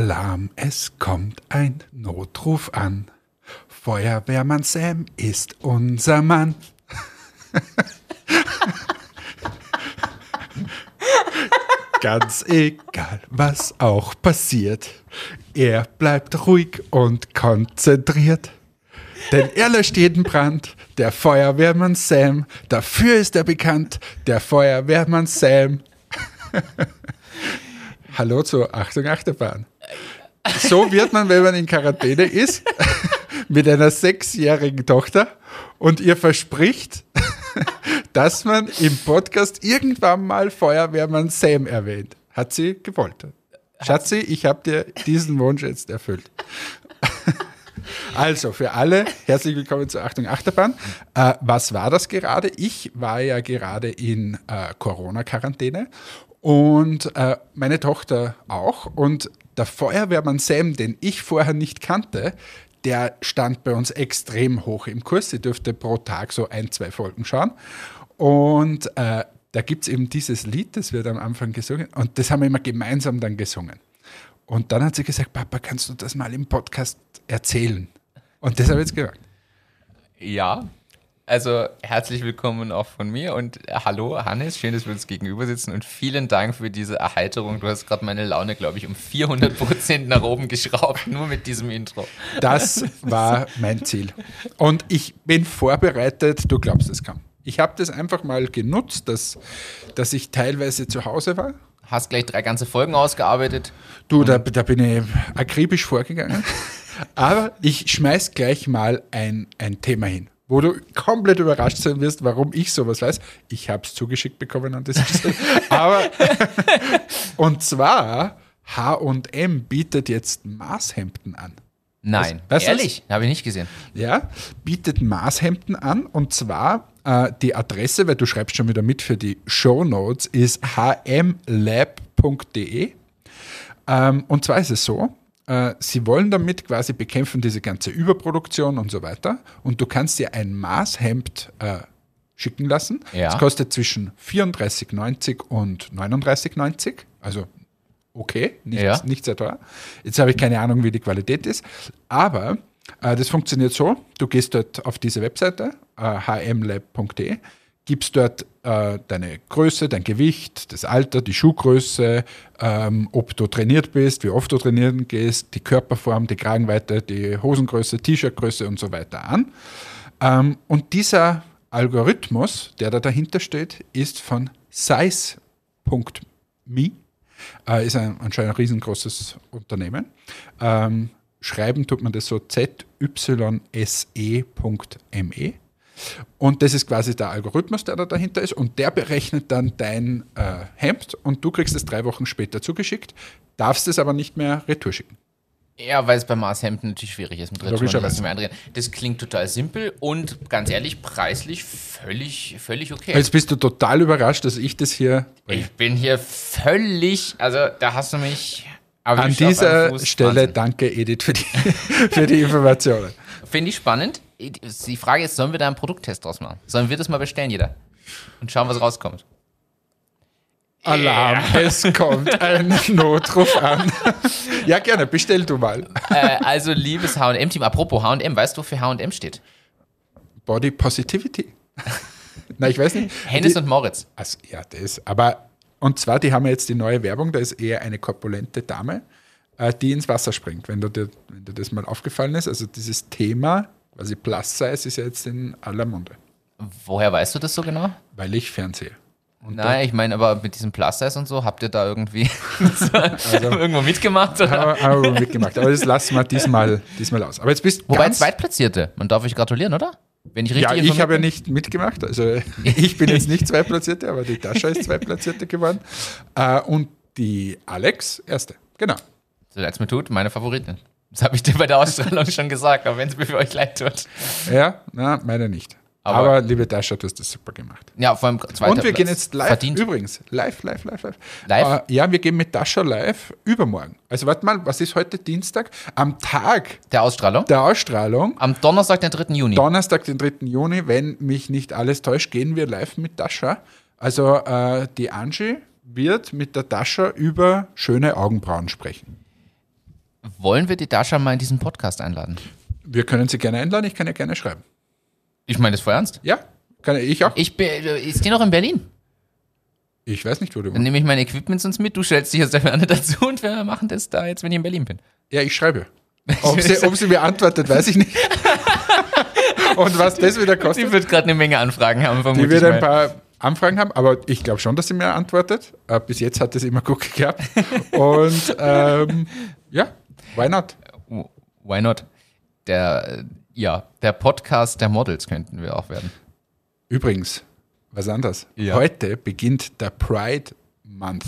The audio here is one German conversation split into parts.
Alarm, es kommt ein Notruf an. Feuerwehrmann Sam ist unser Mann. Ganz egal, was auch passiert, er bleibt ruhig und konzentriert. Denn er löscht jeden Brand, der Feuerwehrmann Sam. Dafür ist er bekannt, der Feuerwehrmann Sam. Hallo zur Achtung Achterbahn. So wird man, wenn man in Quarantäne ist, mit einer sechsjährigen Tochter und ihr verspricht, dass man im Podcast irgendwann mal Feuerwehrmann Sam erwähnt. Hat sie gewollt. Schatzi, ich habe dir diesen Wunsch jetzt erfüllt. Also für alle, herzlich willkommen zur Achtung Achterbahn. Äh, was war das gerade? Ich war ja gerade in äh, Corona-Quarantäne und äh, meine Tochter auch. Und der Feuerwehrmann Sam, den ich vorher nicht kannte, der stand bei uns extrem hoch im Kurs. Sie dürfte pro Tag so ein, zwei Folgen schauen. Und äh, da gibt es eben dieses Lied, das wird am Anfang gesungen. Und das haben wir immer gemeinsam dann gesungen. Und dann hat sie gesagt, Papa, kannst du das mal im Podcast erzählen? Und das habe ich jetzt gemacht. Ja, also herzlich willkommen auch von mir und äh, hallo Hannes, schön, dass wir uns gegenüber sitzen und vielen Dank für diese Erheiterung. Du hast gerade meine Laune, glaube ich, um 400 Prozent nach oben geschraubt, nur mit diesem Intro. Das war mein Ziel. Und ich bin vorbereitet, du glaubst es kaum. Ich habe das einfach mal genutzt, dass, dass ich teilweise zu Hause war. Hast gleich drei ganze Folgen ausgearbeitet. Du, da, da bin ich akribisch vorgegangen. Aber ich schmeiß gleich mal ein, ein Thema hin wo du komplett überrascht sein wirst, warum ich sowas weiß. Ich habe es zugeschickt bekommen an dieser Stelle. Aber, und zwar, H&M bietet jetzt Maßhemden an. Nein, weißt, ehrlich? Habe ich nicht gesehen. Ja, bietet Maßhemden an und zwar äh, die Adresse, weil du schreibst schon wieder mit für die Show Notes, ist hmlab.de. Ähm, und zwar ist es so, sie wollen damit quasi bekämpfen, diese ganze Überproduktion und so weiter. Und du kannst dir ein Maßhemd äh, schicken lassen. Ja. Das kostet zwischen 34,90 und 39,90. Also okay, nicht, ja. nicht sehr teuer. Jetzt habe ich keine Ahnung, wie die Qualität ist. Aber äh, das funktioniert so: Du gehst dort auf diese Webseite, äh, hmlab.de, gibst dort äh, deine Größe, dein Gewicht, das Alter, die Schuhgröße, ähm, ob du trainiert bist, wie oft du trainieren gehst, die Körperform, die Kragenweite, die Hosengröße, T-Shirt-Größe und so weiter an. Ähm, und dieser Algorithmus, der da dahinter steht, ist von size.me, äh, ist ein, anscheinend ein riesengroßes Unternehmen. Ähm, schreiben tut man das so zYSE.me. Und das ist quasi der Algorithmus, der da dahinter ist. Und der berechnet dann dein äh, Hemd und du kriegst es drei Wochen später zugeschickt, darfst es aber nicht mehr retour schicken. Ja, weil es bei Maßhemden natürlich schwierig ist mit Retouren. Das klingt total simpel und ganz ehrlich, preislich völlig, völlig okay. Jetzt bist du total überrascht, dass ich das hier. Ich bin hier völlig, also da hast du mich. An dieser Stelle Wahnsinn. danke, Edith, für die, für die Informationen. Finde ich spannend. Die Frage ist, sollen wir da einen Produkttest draus machen? Sollen wir das mal bestellen, jeder? Und schauen, was rauskommt. Alarm, yeah. es kommt ein Notruf an. ja, gerne, bestell du mal. Äh, also, liebes HM-Team, apropos HM, weißt du, wofür HM steht? Body Positivity. Na, ich weiß nicht. Hennes und Moritz. Also, ja, das. Aber, und zwar, die haben jetzt die neue Werbung, da ist eher eine korpulente Dame, äh, die ins Wasser springt, wenn, du dir, wenn dir das mal aufgefallen ist. Also, dieses Thema also Plus Size ist ja jetzt in aller Munde. Woher weißt du das so genau? Weil ich fernsehe. Und Nein, ich meine, aber mit diesem Plus Size und so, habt ihr da irgendwie also, irgendwo mitgemacht? Oder? Haben wir mitgemacht, aber das lassen wir diesmal, diesmal aus. Aber jetzt bist Wobei Zweitplatzierte, man darf euch gratulieren, oder? Wenn ich richtig ja, ich habe ja nicht mitgemacht. Also ich bin jetzt nicht Zweitplatzierte, aber die Tascha ist Zweitplatzierte geworden. Äh, und die Alex, Erste. Genau. So leid es mir tut, meine Favoritin. Das habe ich dir bei der Ausstrahlung schon gesagt, auch wenn es mir für euch leid tut. Ja, na, meine nicht. Aber, Aber liebe Dasha, du hast das super gemacht. Ja, vor allem zweiter Und wir Platz gehen jetzt live, verdient. übrigens, live, live, live, live. Live? Uh, ja, wir gehen mit Dasha live übermorgen. Also warte mal, was ist heute Dienstag? Am Tag der Ausstrahlung? Der Ausstrahlung. Am Donnerstag, den 3. Juni. Donnerstag, den 3. Juni, wenn mich nicht alles täuscht, gehen wir live mit Dasha. Also uh, die Angie wird mit der Dasha über schöne Augenbrauen sprechen. Wollen wir die Dasha mal in diesen Podcast einladen? Wir können sie gerne einladen, ich kann ja gerne schreiben. Ich meine das voll ernst? Ja, kann ich auch. Ich bin, ist die noch in Berlin? Ich weiß nicht, wo du Dann nehme ich meine Equipment sonst mit, du stellst dich aus der Ferne dazu und wir machen das da jetzt, wenn ich in Berlin bin. Ja, ich schreibe. Ob sie, ob sie mir antwortet, weiß ich nicht. und was das wieder kostet. Sie wird gerade eine Menge Anfragen haben, vermutlich. Die wird ein paar Anfragen haben, aber ich glaube schon, dass sie mir antwortet. Äh, bis jetzt hat es immer gut geklappt. Und ähm, ja, why not? Why not? Der, ja, der Podcast der Models könnten wir auch werden. Übrigens, was anderes. Ja. Heute beginnt der Pride Month.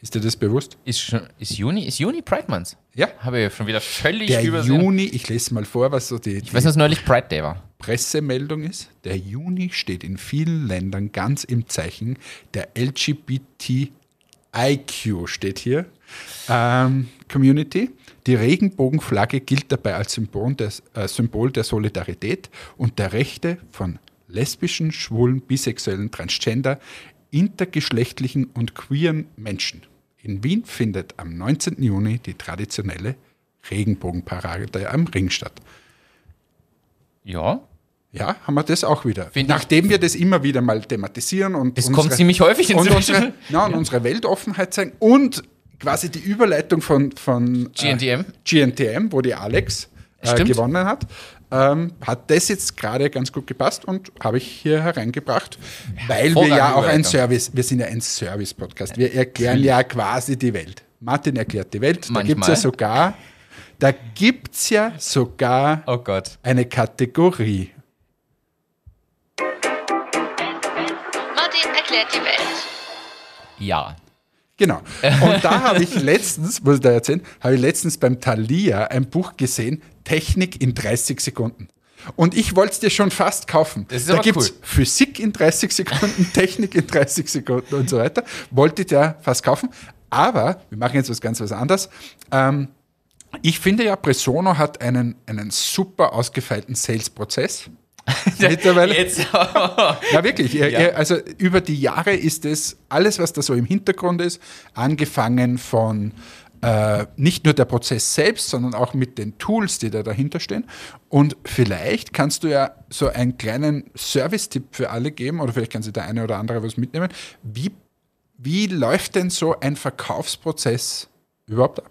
Ist dir das bewusst? Ist, schon, ist, Juni, ist Juni Pride Month? Ja. Habe ich schon wieder völlig der übersehen. Juni, ich lese mal vor, was so die, ich weiß, dass neulich Pride Day war. Pressemeldung ist. Der Juni steht in vielen Ländern ganz im Zeichen der LGBTIQ, steht hier, ähm, Community. Die Regenbogenflagge gilt dabei als Symbol, des, äh, Symbol der Solidarität und der Rechte von lesbischen, schwulen, bisexuellen, transgender, intergeschlechtlichen und queeren Menschen. In Wien findet am 19. Juni die traditionelle Regenbogenparade am Ring statt. Ja. Ja, haben wir das auch wieder. Find Nachdem wir das immer wieder mal thematisieren und. Es kommt ziemlich häufig in und unsere, na, und ja. unsere Weltoffenheit zeigen und quasi die Überleitung von, von GNTM. Äh, GNTM, wo die Alex äh, gewonnen hat ähm, hat das jetzt gerade ganz gut gepasst und habe ich hier hereingebracht, weil wir ja auch ein Service, wir sind ja ein Service-Podcast. Wir erklären ja quasi die Welt. Martin erklärt die Welt. Da gibt es ja sogar, da gibt es ja sogar oh Gott. eine Kategorie. Martin erklärt die Welt. Ja. Genau. Und da habe ich letztens, muss ich da erzählen, habe ich letztens beim Thalia ein Buch gesehen, Technik in 30 Sekunden. Und ich wollte es dir schon fast kaufen. Da gibt es cool. Physik in 30 Sekunden, Technik in 30 Sekunden und so weiter. Wollte ich dir fast kaufen. Aber wir machen jetzt was ganz was anderes. Ähm, ich finde ja, Presono hat einen, einen super ausgefeilten Sales-Prozess. Mittlerweile. Jetzt. ja, wirklich. Ja. Also über die Jahre ist es alles, was da so im Hintergrund ist, angefangen von äh, nicht nur der Prozess selbst, sondern auch mit den Tools, die da dahinter stehen. Und vielleicht kannst du ja so einen kleinen Service-Tipp für alle geben, oder vielleicht kann sich der eine oder andere was mitnehmen. Wie, wie läuft denn so ein Verkaufsprozess überhaupt ab?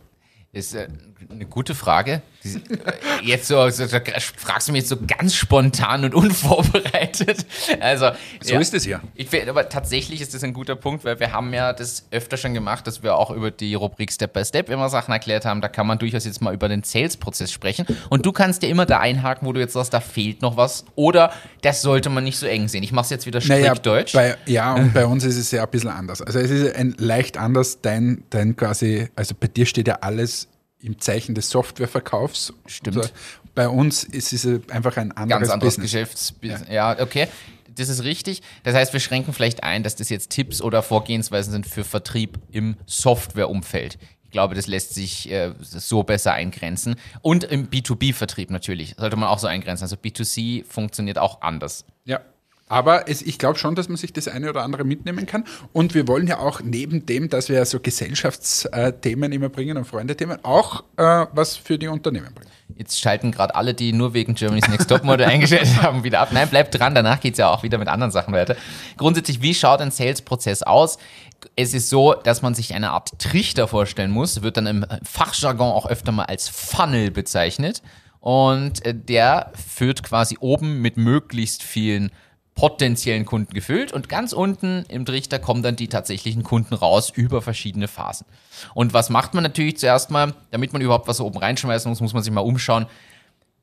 Ist äh, eine gute Frage. Jetzt so, so, so, fragst du mich jetzt so ganz spontan und unvorbereitet. Also so ja, ist es ja. Ich aber tatsächlich ist das ein guter Punkt, weil wir haben ja das öfter schon gemacht, dass wir auch über die Rubrik Step by Step immer Sachen erklärt haben. Da kann man durchaus jetzt mal über den Sales-Prozess sprechen. Und du kannst dir immer da einhaken, wo du jetzt sagst, da fehlt noch was. Oder das sollte man nicht so eng sehen. Ich mache es jetzt wieder strikt naja, deutsch. Bei, ja, und bei uns ist es ja ein bisschen anders. Also es ist ein leicht anders. Dein, dein quasi, also bei dir steht ja alles im Zeichen des Softwareverkaufs. Stimmt. Also bei uns ist es einfach ein anderes Ganz anderes Geschäftsbusiness. Ja. ja, okay. Das ist richtig. Das heißt, wir schränken vielleicht ein, dass das jetzt Tipps oder Vorgehensweisen sind für Vertrieb im Softwareumfeld. Ich glaube, das lässt sich äh, so besser eingrenzen. Und im B2B-Vertrieb natürlich. Sollte man auch so eingrenzen. Also B2C funktioniert auch anders. Ja, aber es, ich glaube schon, dass man sich das eine oder andere mitnehmen kann. Und wir wollen ja auch neben dem, dass wir so Gesellschaftsthemen immer bringen und Freundethemen, auch äh, was für die Unternehmen bringen. Jetzt schalten gerade alle, die nur wegen Germany's Next Topmodel eingeschaltet haben, wieder ab. Nein, bleibt dran, danach geht es ja auch wieder mit anderen Sachen weiter. Grundsätzlich, wie schaut ein Sales-Prozess aus? Es ist so, dass man sich eine Art Trichter vorstellen muss, wird dann im Fachjargon auch öfter mal als Funnel bezeichnet. Und äh, der führt quasi oben mit möglichst vielen potenziellen Kunden gefüllt und ganz unten im Trichter kommen dann die tatsächlichen Kunden raus über verschiedene Phasen. Und was macht man natürlich zuerst mal, damit man überhaupt was oben reinschmeißen muss, muss man sich mal umschauen,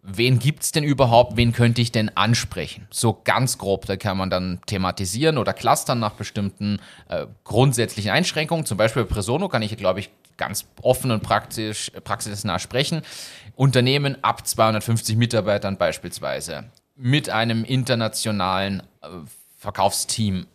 wen gibt es denn überhaupt, wen könnte ich denn ansprechen? So ganz grob, da kann man dann thematisieren oder clustern nach bestimmten äh, grundsätzlichen Einschränkungen. Zum Beispiel bei Presono kann ich, glaube ich, ganz offen und praktisch, praxisnah sprechen. Unternehmen ab 250 Mitarbeitern beispielsweise mit einem internationalen äh, Verkaufsteam,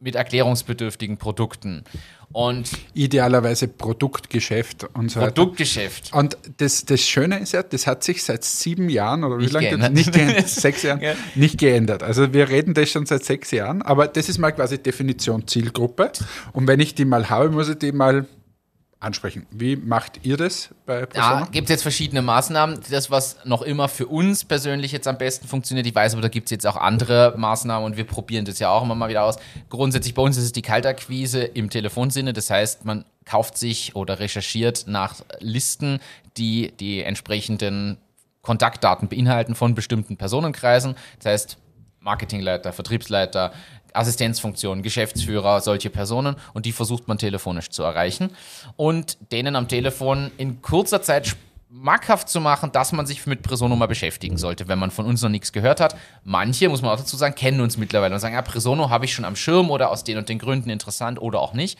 mit erklärungsbedürftigen Produkten. Und Idealerweise Produktgeschäft und so Produktgeschäft. Weiter. Und das, das Schöne ist ja, das hat sich seit sieben Jahren oder wie lange geändert. nicht geändert, sechs Jahren, ja. nicht geändert. Also wir reden das schon seit sechs Jahren, aber das ist mal quasi Definition Zielgruppe. Und wenn ich die mal habe, muss ich die mal ansprechen. Wie macht ihr das bei Persona? Da gibt es jetzt verschiedene Maßnahmen. Das, was noch immer für uns persönlich jetzt am besten funktioniert, ich weiß, aber da gibt es jetzt auch andere Maßnahmen und wir probieren das ja auch immer mal wieder aus. Grundsätzlich bei uns ist es die Kaltakquise im Telefonsinne. Das heißt, man kauft sich oder recherchiert nach Listen, die die entsprechenden Kontaktdaten beinhalten von bestimmten Personenkreisen. Das heißt, Marketingleiter, Vertriebsleiter, Assistenzfunktionen, Geschäftsführer, solche Personen und die versucht man telefonisch zu erreichen und denen am Telefon in kurzer Zeit schmackhaft zu machen, dass man sich mit Presono mal beschäftigen sollte, wenn man von uns noch nichts gehört hat. Manche, muss man auch dazu sagen, kennen uns mittlerweile und sagen, ja, Presono habe ich schon am Schirm oder aus den und den Gründen interessant oder auch nicht.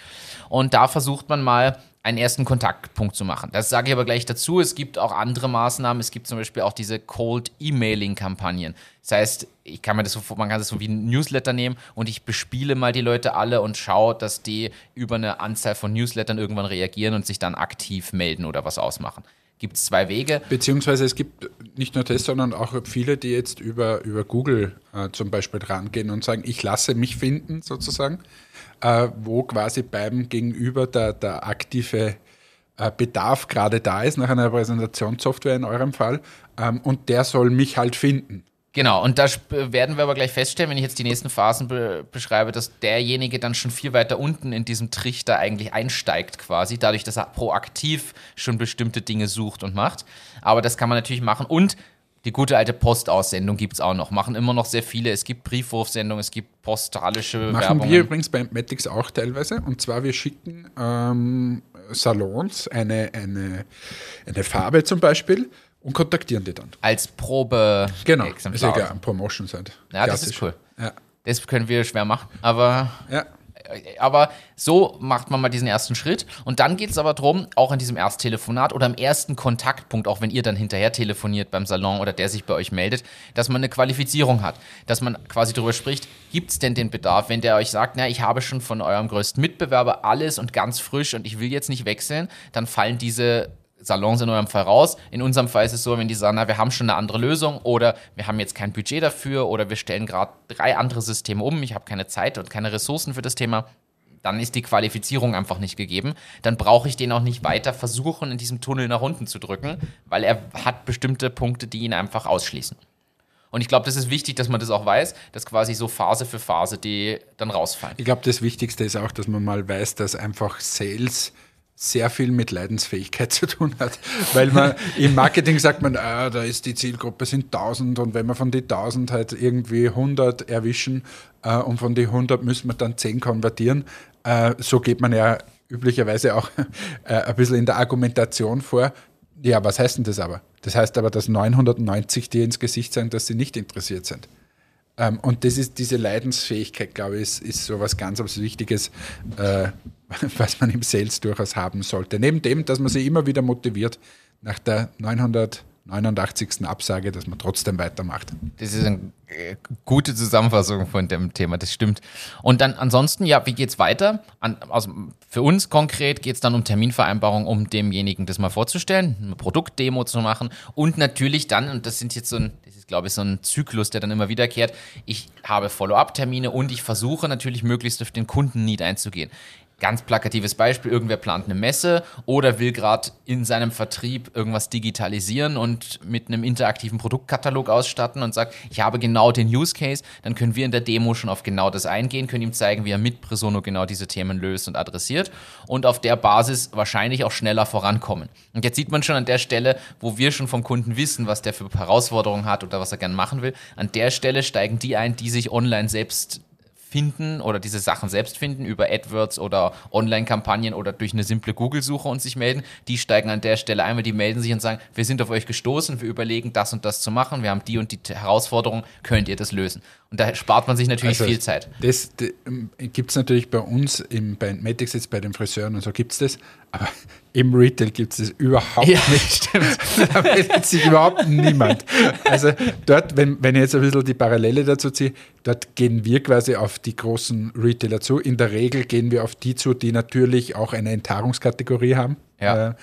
Und da versucht man mal einen ersten Kontaktpunkt zu machen. Das sage ich aber gleich dazu. Es gibt auch andere Maßnahmen. Es gibt zum Beispiel auch diese Cold Emailing Kampagnen. Das heißt, ich kann mir das so, man kann das so wie ein Newsletter nehmen und ich bespiele mal die Leute alle und schaue, dass die über eine Anzahl von Newslettern irgendwann reagieren und sich dann aktiv melden oder was ausmachen. Gibt es zwei Wege. Beziehungsweise es gibt nicht nur das, sondern auch viele, die jetzt über, über Google äh, zum Beispiel rangehen und sagen, ich lasse mich finden sozusagen äh, wo quasi beim Gegenüber der, der aktive äh, Bedarf gerade da ist, nach einer Präsentationssoftware in eurem Fall, ähm, und der soll mich halt finden. Genau, und da werden wir aber gleich feststellen, wenn ich jetzt die nächsten Phasen be beschreibe, dass derjenige dann schon viel weiter unten in diesem Trichter eigentlich einsteigt quasi, dadurch, dass er proaktiv schon bestimmte Dinge sucht und macht. Aber das kann man natürlich machen und die gute alte Postaussendung gibt es auch noch. Machen immer noch sehr viele. Es gibt Briefwurfsendungen, es gibt postalische Machen Werbungen. wir übrigens bei Matix auch teilweise. Und zwar, wir schicken ähm, Salons eine, eine, eine Farbe zum Beispiel und kontaktieren die dann. Als Probe. Genau, Exemplar. ist ja ein Promotion Set. Ja, das ist cool. Ja. Das können wir schwer machen, aber ja aber so macht man mal diesen ersten Schritt. Und dann geht es aber darum, auch in diesem Ersttelefonat oder im ersten Kontaktpunkt, auch wenn ihr dann hinterher telefoniert beim Salon oder der sich bei euch meldet, dass man eine Qualifizierung hat. Dass man quasi darüber spricht, gibt es denn den Bedarf? Wenn der euch sagt, na, ich habe schon von eurem größten Mitbewerber alles und ganz frisch und ich will jetzt nicht wechseln, dann fallen diese Salons in eurem Fall raus. In unserem Fall ist es so, wenn die sagen, na, wir haben schon eine andere Lösung oder wir haben jetzt kein Budget dafür oder wir stellen gerade drei andere Systeme um, ich habe keine Zeit und keine Ressourcen für das Thema, dann ist die Qualifizierung einfach nicht gegeben. Dann brauche ich den auch nicht weiter versuchen, in diesem Tunnel nach unten zu drücken, weil er hat bestimmte Punkte, die ihn einfach ausschließen. Und ich glaube, das ist wichtig, dass man das auch weiß, dass quasi so Phase für Phase die dann rausfallen. Ich glaube, das Wichtigste ist auch, dass man mal weiß, dass einfach Sales sehr viel mit Leidensfähigkeit zu tun hat. Weil man im Marketing sagt man, ah, da ist die Zielgruppe sind 1000 und wenn wir von die 1000 halt irgendwie 100 erwischen äh, und von die 100 müssen wir dann 10 konvertieren, äh, so geht man ja üblicherweise auch äh, ein bisschen in der Argumentation vor. Ja, was heißt denn das aber? Das heißt aber, dass 990 dir ins Gesicht sagen, dass sie nicht interessiert sind. Ähm, und das ist diese Leidensfähigkeit, glaube ich, ist, ist so was ganz was Wichtiges, äh, was man im Sales durchaus haben sollte. Neben dem, dass man sich immer wieder motiviert, nach der 989. Absage, dass man trotzdem weitermacht. Das ist eine äh, gute Zusammenfassung von dem Thema, das stimmt. Und dann ansonsten, ja, wie geht es weiter? An, also für uns konkret geht es dann um Terminvereinbarung, um demjenigen das mal vorzustellen, eine Produktdemo zu machen und natürlich dann, und das sind jetzt so ein, das ist glaube ich so ein Zyklus, der dann immer wiederkehrt, ich habe Follow-up-Termine und ich versuche natürlich möglichst auf den Kunden-Need einzugehen. Ganz plakatives Beispiel, irgendwer plant eine Messe oder will gerade in seinem Vertrieb irgendwas digitalisieren und mit einem interaktiven Produktkatalog ausstatten und sagt, ich habe genau den Use Case, dann können wir in der Demo schon auf genau das eingehen, können ihm zeigen, wie er mit Presono genau diese Themen löst und adressiert und auf der Basis wahrscheinlich auch schneller vorankommen. Und jetzt sieht man schon an der Stelle, wo wir schon vom Kunden wissen, was der für Herausforderungen hat oder was er gerne machen will, an der Stelle steigen die ein, die sich online selbst finden oder diese Sachen selbst finden über AdWords oder Online-Kampagnen oder durch eine simple Google-Suche und sich melden, die steigen an der Stelle ein, weil die melden sich und sagen, wir sind auf euch gestoßen, wir überlegen das und das zu machen, wir haben die und die Herausforderung, könnt ihr das lösen? Und da spart man sich natürlich also viel Zeit. Das, das ähm, gibt es natürlich bei uns im, bei Matix jetzt bei den Friseuren und so gibt es das, aber im Retail gibt es das überhaupt ja, nicht. Stimmt. da meldet sich überhaupt niemand. Also dort, wenn, wenn ich jetzt ein bisschen die Parallele dazu ziehe, dort gehen wir quasi auf die großen Retailer zu. In der Regel gehen wir auf die zu, die natürlich auch eine Enthaarungskategorie haben. Ja. Äh,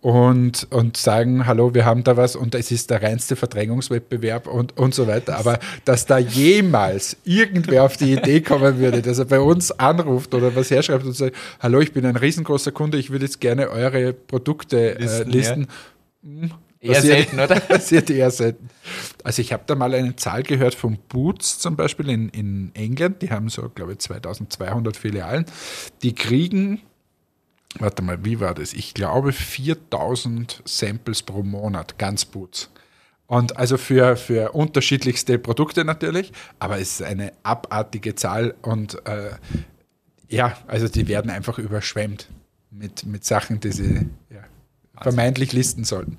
und, und sagen, hallo, wir haben da was und es ist der reinste Verdrängungswettbewerb und, und so weiter. Aber dass da jemals irgendwer auf die Idee kommen würde, dass er bei uns anruft oder was herschreibt und sagt, hallo, ich bin ein riesengroßer Kunde, ich würde jetzt gerne eure Produkte äh, listen. listen. Ja. Hm, eher selten, oder? Passiert eher selten. Also ich habe da mal eine Zahl gehört von Boots zum Beispiel in, in England, die haben so, glaube ich, 2200 Filialen. Die kriegen warte mal, wie war das? Ich glaube 4000 Samples pro Monat, ganz Boots. Und also für, für unterschiedlichste Produkte natürlich, aber es ist eine abartige Zahl und äh, ja, also die werden einfach überschwemmt mit, mit Sachen, die sie ja, vermeintlich listen sollten.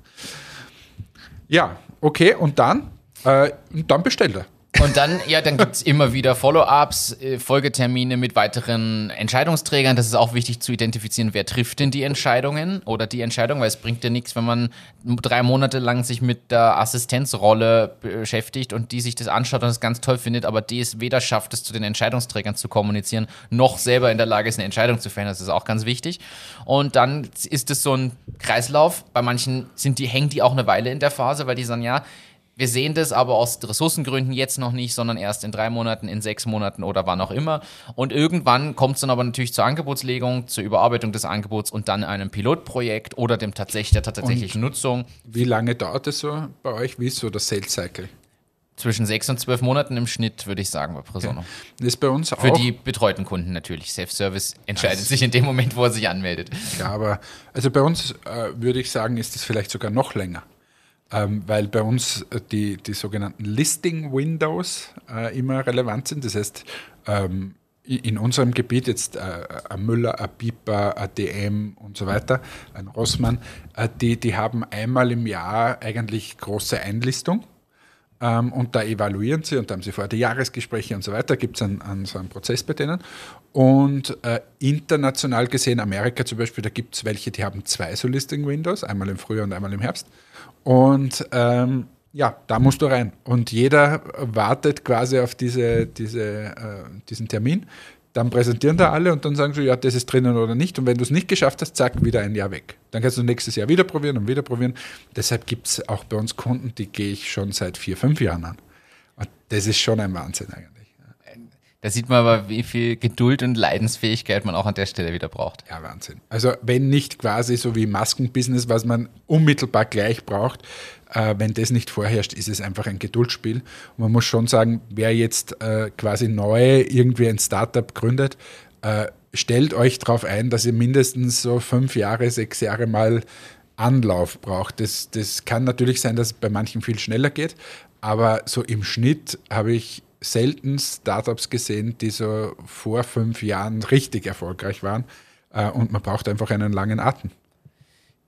Ja, okay, und dann, äh, und dann bestellt er. Und dann, ja, dann gibt es immer wieder Follow-ups, äh, Folgetermine mit weiteren Entscheidungsträgern. Das ist auch wichtig zu identifizieren, wer trifft denn die Entscheidungen oder die Entscheidung, weil es bringt ja nichts, wenn man drei Monate lang sich mit der Assistenzrolle beschäftigt und die sich das anschaut und es ganz toll findet, aber die es weder schafft, es zu den Entscheidungsträgern zu kommunizieren, noch selber in der Lage ist, eine Entscheidung zu fällen. Das ist auch ganz wichtig. Und dann ist es so ein Kreislauf. Bei manchen sind die, hängen die auch eine Weile in der Phase, weil die sagen, ja, wir sehen das aber aus Ressourcengründen jetzt noch nicht, sondern erst in drei Monaten, in sechs Monaten oder wann auch immer. Und irgendwann kommt es dann aber natürlich zur Angebotslegung, zur Überarbeitung des Angebots und dann einem Pilotprojekt oder dem tatsächlich, der tatsächlichen Nutzung. Wie lange dauert es so bei euch? Wie ist so der Sales Cycle? Zwischen sechs und zwölf Monaten im Schnitt, würde ich sagen, bei Presono. Das ist bei uns auch. Für die betreuten Kunden natürlich. Self-Service entscheidet also, sich in dem Moment, wo er sich anmeldet. Ja, aber also bei uns äh, würde ich sagen, ist es vielleicht sogar noch länger ähm, weil bei uns äh, die, die sogenannten Listing Windows äh, immer relevant sind. Das heißt, ähm, in unserem Gebiet jetzt äh, ein Müller, ein Piper, ein DM und so weiter, ein Rossmann, äh, die, die haben einmal im Jahr eigentlich große Einlistung. Ähm, und da evaluieren sie und da haben sie vorher die Jahresgespräche und so weiter, gibt es einen, so einen Prozess bei denen. Und äh, international gesehen, Amerika zum Beispiel, da gibt es welche, die haben zwei so Listing Windows, einmal im Frühjahr und einmal im Herbst. Und ähm, ja, da musst du rein. Und jeder wartet quasi auf diese, diese, äh, diesen Termin. Dann präsentieren da alle und dann sagen sie, ja, das ist drinnen oder nicht. Und wenn du es nicht geschafft hast, zack, wieder ein Jahr weg. Dann kannst du nächstes Jahr wieder probieren und wieder probieren. Deshalb gibt es auch bei uns Kunden, die gehe ich schon seit vier, fünf Jahren an. Und das ist schon ein Wahnsinn eigentlich. Da sieht man aber, wie viel Geduld und Leidensfähigkeit man auch an der Stelle wieder braucht. Ja, Wahnsinn. Also wenn nicht quasi so wie Maskenbusiness, was man unmittelbar gleich braucht, äh, wenn das nicht vorherrscht, ist es einfach ein Geduldsspiel. Und man muss schon sagen, wer jetzt äh, quasi neu irgendwie ein Startup gründet, äh, stellt euch darauf ein, dass ihr mindestens so fünf Jahre, sechs Jahre mal Anlauf braucht. Das, das kann natürlich sein, dass es bei manchen viel schneller geht, aber so im Schnitt habe ich selten Startups gesehen, die so vor fünf Jahren richtig erfolgreich waren. Äh, und man braucht einfach einen langen Atem.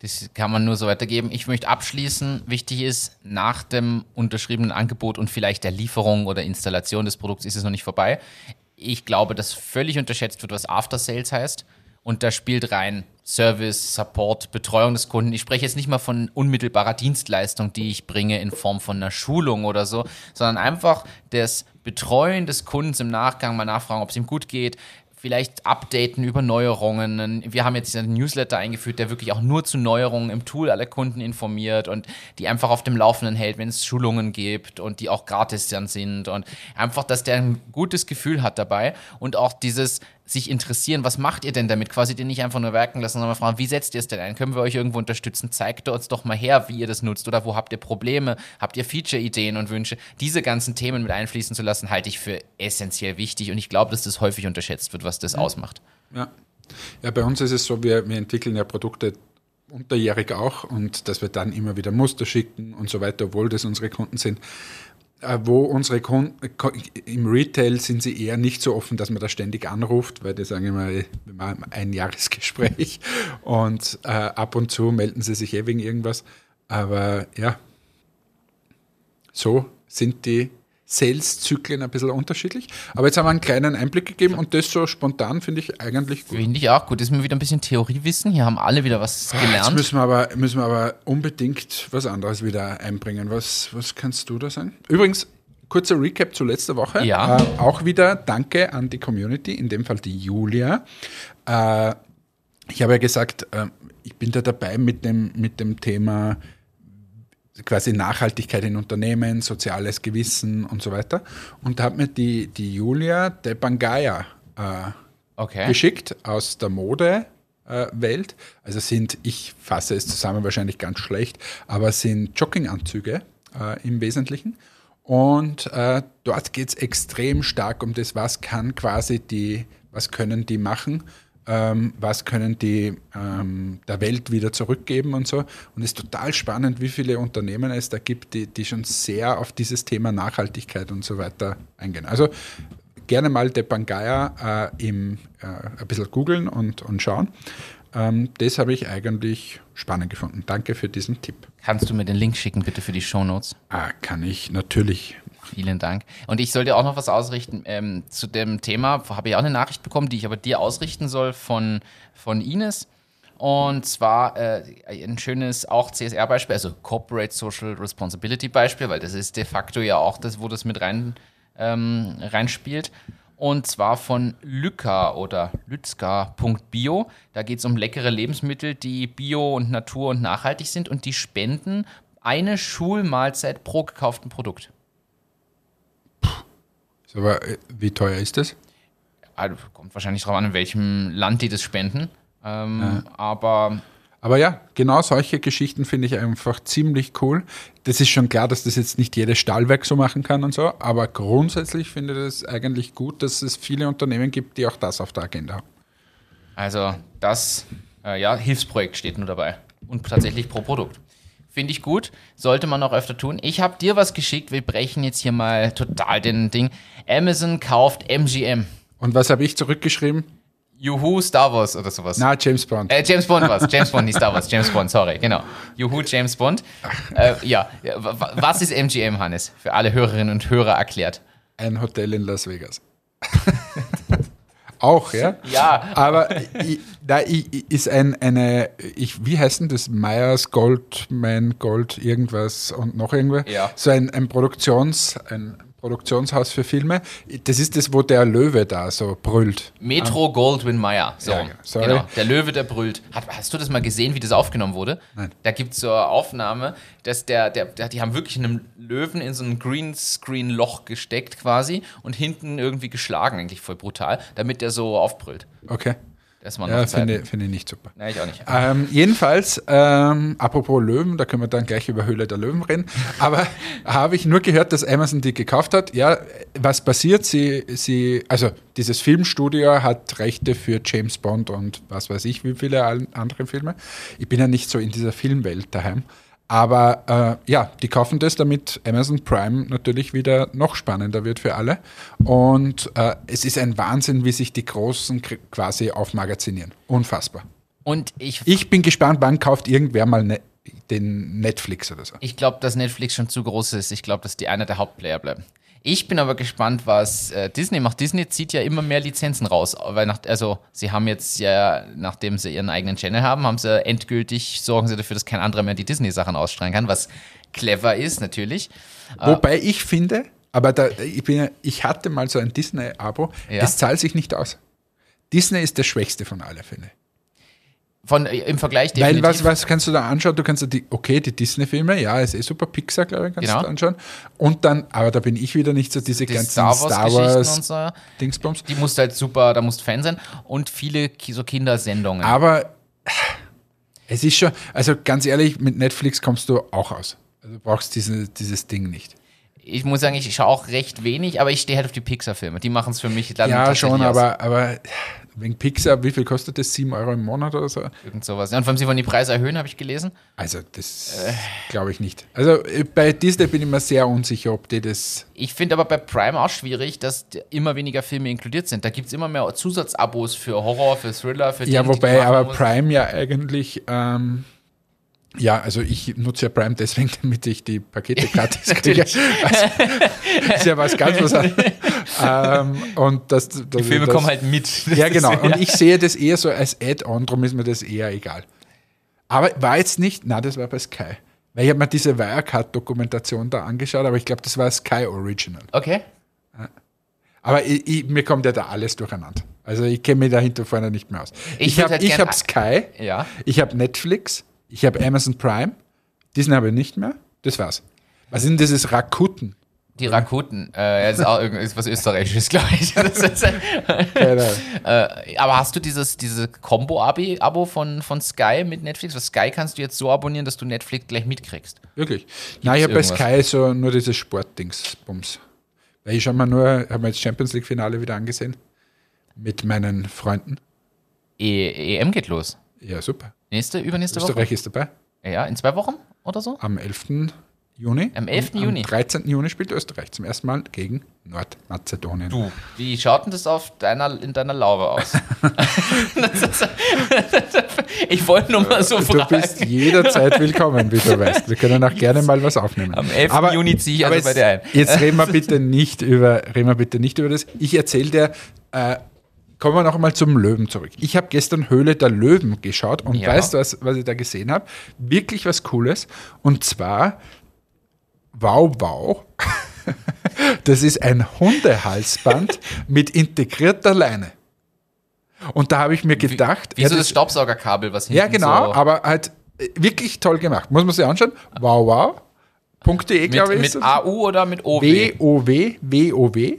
Das kann man nur so weitergeben. Ich möchte abschließen. Wichtig ist, nach dem unterschriebenen Angebot und vielleicht der Lieferung oder Installation des Produkts ist es noch nicht vorbei. Ich glaube, dass völlig unterschätzt wird, was After Sales heißt. Und da spielt rein Service, Support, Betreuung des Kunden. Ich spreche jetzt nicht mal von unmittelbarer Dienstleistung, die ich bringe in Form von einer Schulung oder so, sondern einfach das Betreuen des Kundens im Nachgang, mal nachfragen, ob es ihm gut geht, vielleicht updaten über Neuerungen. Wir haben jetzt einen Newsletter eingeführt, der wirklich auch nur zu Neuerungen im Tool alle Kunden informiert und die einfach auf dem Laufenden hält, wenn es Schulungen gibt und die auch gratis dann sind und einfach, dass der ein gutes Gefühl hat dabei und auch dieses sich interessieren, was macht ihr denn damit? Quasi den nicht einfach nur werken lassen, sondern fragen, wie setzt ihr es denn ein? Können wir euch irgendwo unterstützen? Zeigt uns doch mal her, wie ihr das nutzt oder wo habt ihr Probleme? Habt ihr Feature-Ideen und Wünsche? Diese ganzen Themen mit einfließen zu lassen, halte ich für essentiell wichtig und ich glaube, dass das häufig unterschätzt wird, was das ja. ausmacht. Ja. ja, bei uns ist es so, wir, wir entwickeln ja Produkte unterjährig auch und dass wir dann immer wieder Muster schicken und so weiter, obwohl das unsere Kunden sind. Äh, wo unsere Kunden, im Retail sind sie eher nicht so offen, dass man da ständig anruft, weil die sagen immer, wir machen ein Jahresgespräch und äh, ab und zu melden sie sich eh wegen irgendwas. Aber ja, so sind die Sales-Zyklen ein bisschen unterschiedlich. Aber jetzt haben wir einen kleinen Einblick gegeben und das so spontan finde ich eigentlich gut. Finde ich auch gut. Das ist mir wieder ein bisschen Theoriewissen. Hier haben alle wieder was ah, gelernt. Jetzt müssen wir aber, müssen wir aber unbedingt was anderes wieder einbringen. Was, was kannst du da sagen? Übrigens, kurzer Recap zu letzter Woche. Ja. Äh, auch wieder Danke an die Community, in dem Fall die Julia. Äh, ich habe ja gesagt, äh, ich bin da dabei mit dem, mit dem Thema quasi Nachhaltigkeit in Unternehmen, soziales Gewissen und so weiter. Und da hat mir die, die Julia de Bangaya äh, okay. geschickt aus der Modewelt. Äh, also sind, ich fasse es zusammen wahrscheinlich ganz schlecht, aber sind Jogginganzüge äh, im Wesentlichen. Und äh, dort geht es extrem stark um das, was kann quasi die, was können die machen ähm, was können die ähm, der Welt wieder zurückgeben und so. Und es ist total spannend, wie viele Unternehmen es da gibt, die, die schon sehr auf dieses Thema Nachhaltigkeit und so weiter eingehen. Also gerne mal De Pangaya äh, im, äh, ein bisschen googeln und, und schauen. Ähm, das habe ich eigentlich spannend gefunden. Danke für diesen Tipp. Kannst du mir den Link schicken, bitte, für die Shownotes? Ah, kann ich natürlich. Vielen Dank. Und ich soll dir auch noch was ausrichten. Ähm, zu dem Thema habe ich auch eine Nachricht bekommen, die ich aber dir ausrichten soll von, von Ines. Und zwar äh, ein schönes auch CSR-Beispiel, also Corporate Social Responsibility Beispiel, weil das ist de facto ja auch das, wo das mit rein ähm, reinspielt. Und zwar von Lyka oder Lützka.bio. Da geht es um leckere Lebensmittel, die bio und natur und nachhaltig sind und die spenden eine Schulmahlzeit pro gekauften Produkt. Aber äh, wie teuer ist das? Also, kommt wahrscheinlich darauf an, in welchem Land die das spenden. Ähm, ja. Aber aber ja, genau solche Geschichten finde ich einfach ziemlich cool. Das ist schon klar, dass das jetzt nicht jedes Stahlwerk so machen kann und so, aber grundsätzlich finde ich es eigentlich gut, dass es viele Unternehmen gibt, die auch das auf der Agenda haben. Also das äh, ja, Hilfsprojekt steht nur dabei und tatsächlich pro Produkt. Finde ich gut, sollte man auch öfter tun. Ich habe dir was geschickt, wir brechen jetzt hier mal total den Ding. Amazon kauft MGM. Und was habe ich zurückgeschrieben? Juhu, Star Wars oder sowas. Na, James Bond. Äh, James Bond was. James Bond, nicht Star Wars. James Bond, sorry, genau. Juhu, James Bond. Äh, ja, was ist MGM, Hannes? Für alle Hörerinnen und Hörer erklärt. Ein Hotel in Las Vegas. Auch, ja? Ja. Aber da ist ein, eine, ich, wie heißt denn das? Myers, Goldman, Gold, irgendwas und noch irgendwo. Ja. So ein, ein Produktions, ein Produktionshaus für Filme. Das ist das, wo der Löwe da so brüllt. Metro um, Goldwyn Mayer. So, ja, sorry. Genau, der Löwe, der brüllt. Hat, hast du das mal gesehen, wie das aufgenommen wurde? Nein. Da gibt es so eine Aufnahme, dass der, der, der, die haben wirklich einen Löwen in so ein Greenscreen-Loch gesteckt quasi und hinten irgendwie geschlagen, eigentlich voll brutal, damit der so aufbrüllt. Okay. Das war ja, finde find ich nicht super. Nein, ich auch nicht. Ähm, jedenfalls, ähm, apropos Löwen, da können wir dann gleich über Höhle der Löwen reden. Aber habe ich nur gehört, dass Amazon die gekauft hat. Ja, was passiert? Sie, sie, also dieses Filmstudio hat Rechte für James Bond und was weiß ich, wie viele andere Filme. Ich bin ja nicht so in dieser Filmwelt daheim. Aber äh, ja, die kaufen das, damit Amazon Prime natürlich wieder noch spannender wird für alle. Und äh, es ist ein Wahnsinn, wie sich die Großen quasi aufmagazinieren. Unfassbar. Und ich, ich bin gespannt, wann kauft irgendwer mal ne, den Netflix oder so. Ich glaube, dass Netflix schon zu groß ist. Ich glaube, dass die einer der Hauptplayer bleiben. Ich bin aber gespannt, was äh, Disney macht. Disney zieht ja immer mehr Lizenzen raus, weil nach, also sie haben jetzt ja, nachdem sie ihren eigenen Channel haben, haben sie endgültig sorgen sie dafür, dass kein anderer mehr die Disney-Sachen ausstrahlen kann, was clever ist natürlich. Äh, Wobei äh, ich finde, aber da, ich, bin, ich hatte mal so ein Disney-Abo, ja? das zahlt sich nicht aus. Disney ist der schwächste von allen, finde ich. Von, äh, Im Vergleich definitiv. Weil was, was kannst du da anschauen? Du kannst die, okay, die Disney-Filme, ja, ist eh super, Pixar, glaube ich, kannst genau. du anschauen. Und dann, aber da bin ich wieder nicht so diese die ganzen Star Wars, Wars und so. Dingsbums. Die musst halt super, da musst Fan sein. Und viele so Kindersendungen. Aber es ist schon, also ganz ehrlich, mit Netflix kommst du auch aus. Also du brauchst diese, dieses Ding nicht ich muss sagen, ich schaue auch recht wenig, aber ich stehe halt auf die Pixar-Filme. Die machen es für mich dann Ja, schon, aber, aber wegen Pixar, wie viel kostet das? 7 Euro im Monat oder so? Irgend sowas. Ja, und vor allem, sie wollen die Preise erhöhen, habe ich gelesen. Also, das äh. glaube ich nicht. Also, äh, bei Disney bin ich mir sehr unsicher, ob die das. Ich finde aber bei Prime auch schwierig, dass immer weniger Filme inkludiert sind. Da gibt es immer mehr Zusatzabos für Horror, für Thriller, für Ja, wobei aber Prime ja eigentlich. Ähm, ja, also ich nutze ja Prime deswegen, damit ich die Pakete gratis kriege. also, ist ja was ganz was ähm, und das, das, Die Filme das, kommen halt mit. ja, genau. Und ich sehe das eher so als Add-on, darum ist mir das eher egal. Aber war jetzt nicht, na, das war bei Sky. Weil ich habe mir diese Wirecard-Dokumentation da angeschaut, aber ich glaube, das war Sky Original. Okay. Aber ich, ich, mir kommt ja da alles durcheinander. Also ich kenne mich dahinter vorne nicht mehr aus. Ich Ich, habe halt hab Sky, Ja. ich habe Netflix, ich habe Amazon Prime, Disney habe ich nicht mehr. Das war's. Was denn dieses Rakuten? Die Rakuten, äh, das ist auch irgendwas was Österreichisches, glaube ich. Ist, äh, aber hast du dieses diese Combo-Abo von, von Sky mit Netflix? Was Sky kannst du jetzt so abonnieren, dass du Netflix gleich mitkriegst? Wirklich? Nein, ich habe bei? Sky so nur dieses Sportdings-Bums. Weil ich schon mal nur, habe mir jetzt Champions League-Finale wieder angesehen. Mit meinen Freunden. E EM geht los. Ja, super. Nächste, übernächste Woche? Österreich ist dabei. Ja, in zwei Wochen oder so? Am 11. Juni. Am 11. Und Juni. Am 13. Juni spielt Österreich zum ersten Mal gegen Nordmazedonien. Du, wie schaut denn das auf deiner, in deiner Laube aus? Ist- ich wollte nur mal so Du fragen. bist jederzeit willkommen, wie du weißt. Wir können auch gerne mal was aufnehmen. Am 11. Juni ziehe ich aber also bei jetzt, dir ein. Jetzt reden wir bitte nicht über, reden wir bitte nicht über das. Ich erzähle dir, äh, kommen wir noch mal zum Löwen zurück. Ich habe gestern Höhle der Löwen geschaut und Ja. weißt du, was, was ich da gesehen habe? Wirklich was Cooles. Und zwar Wow Wow. Das ist ein Hundehalsband mit integrierter Leine. Und da habe ich mir gedacht, Wie ja, so das das- Staubsaugerkabel, was hinten ja, genau, so aber halt äh, wirklich toll gemacht. Muss man sich anschauen. Wow, wow.de, glaube mit, ich. mit. AU oder mit OW? W-O-W, W-O-W.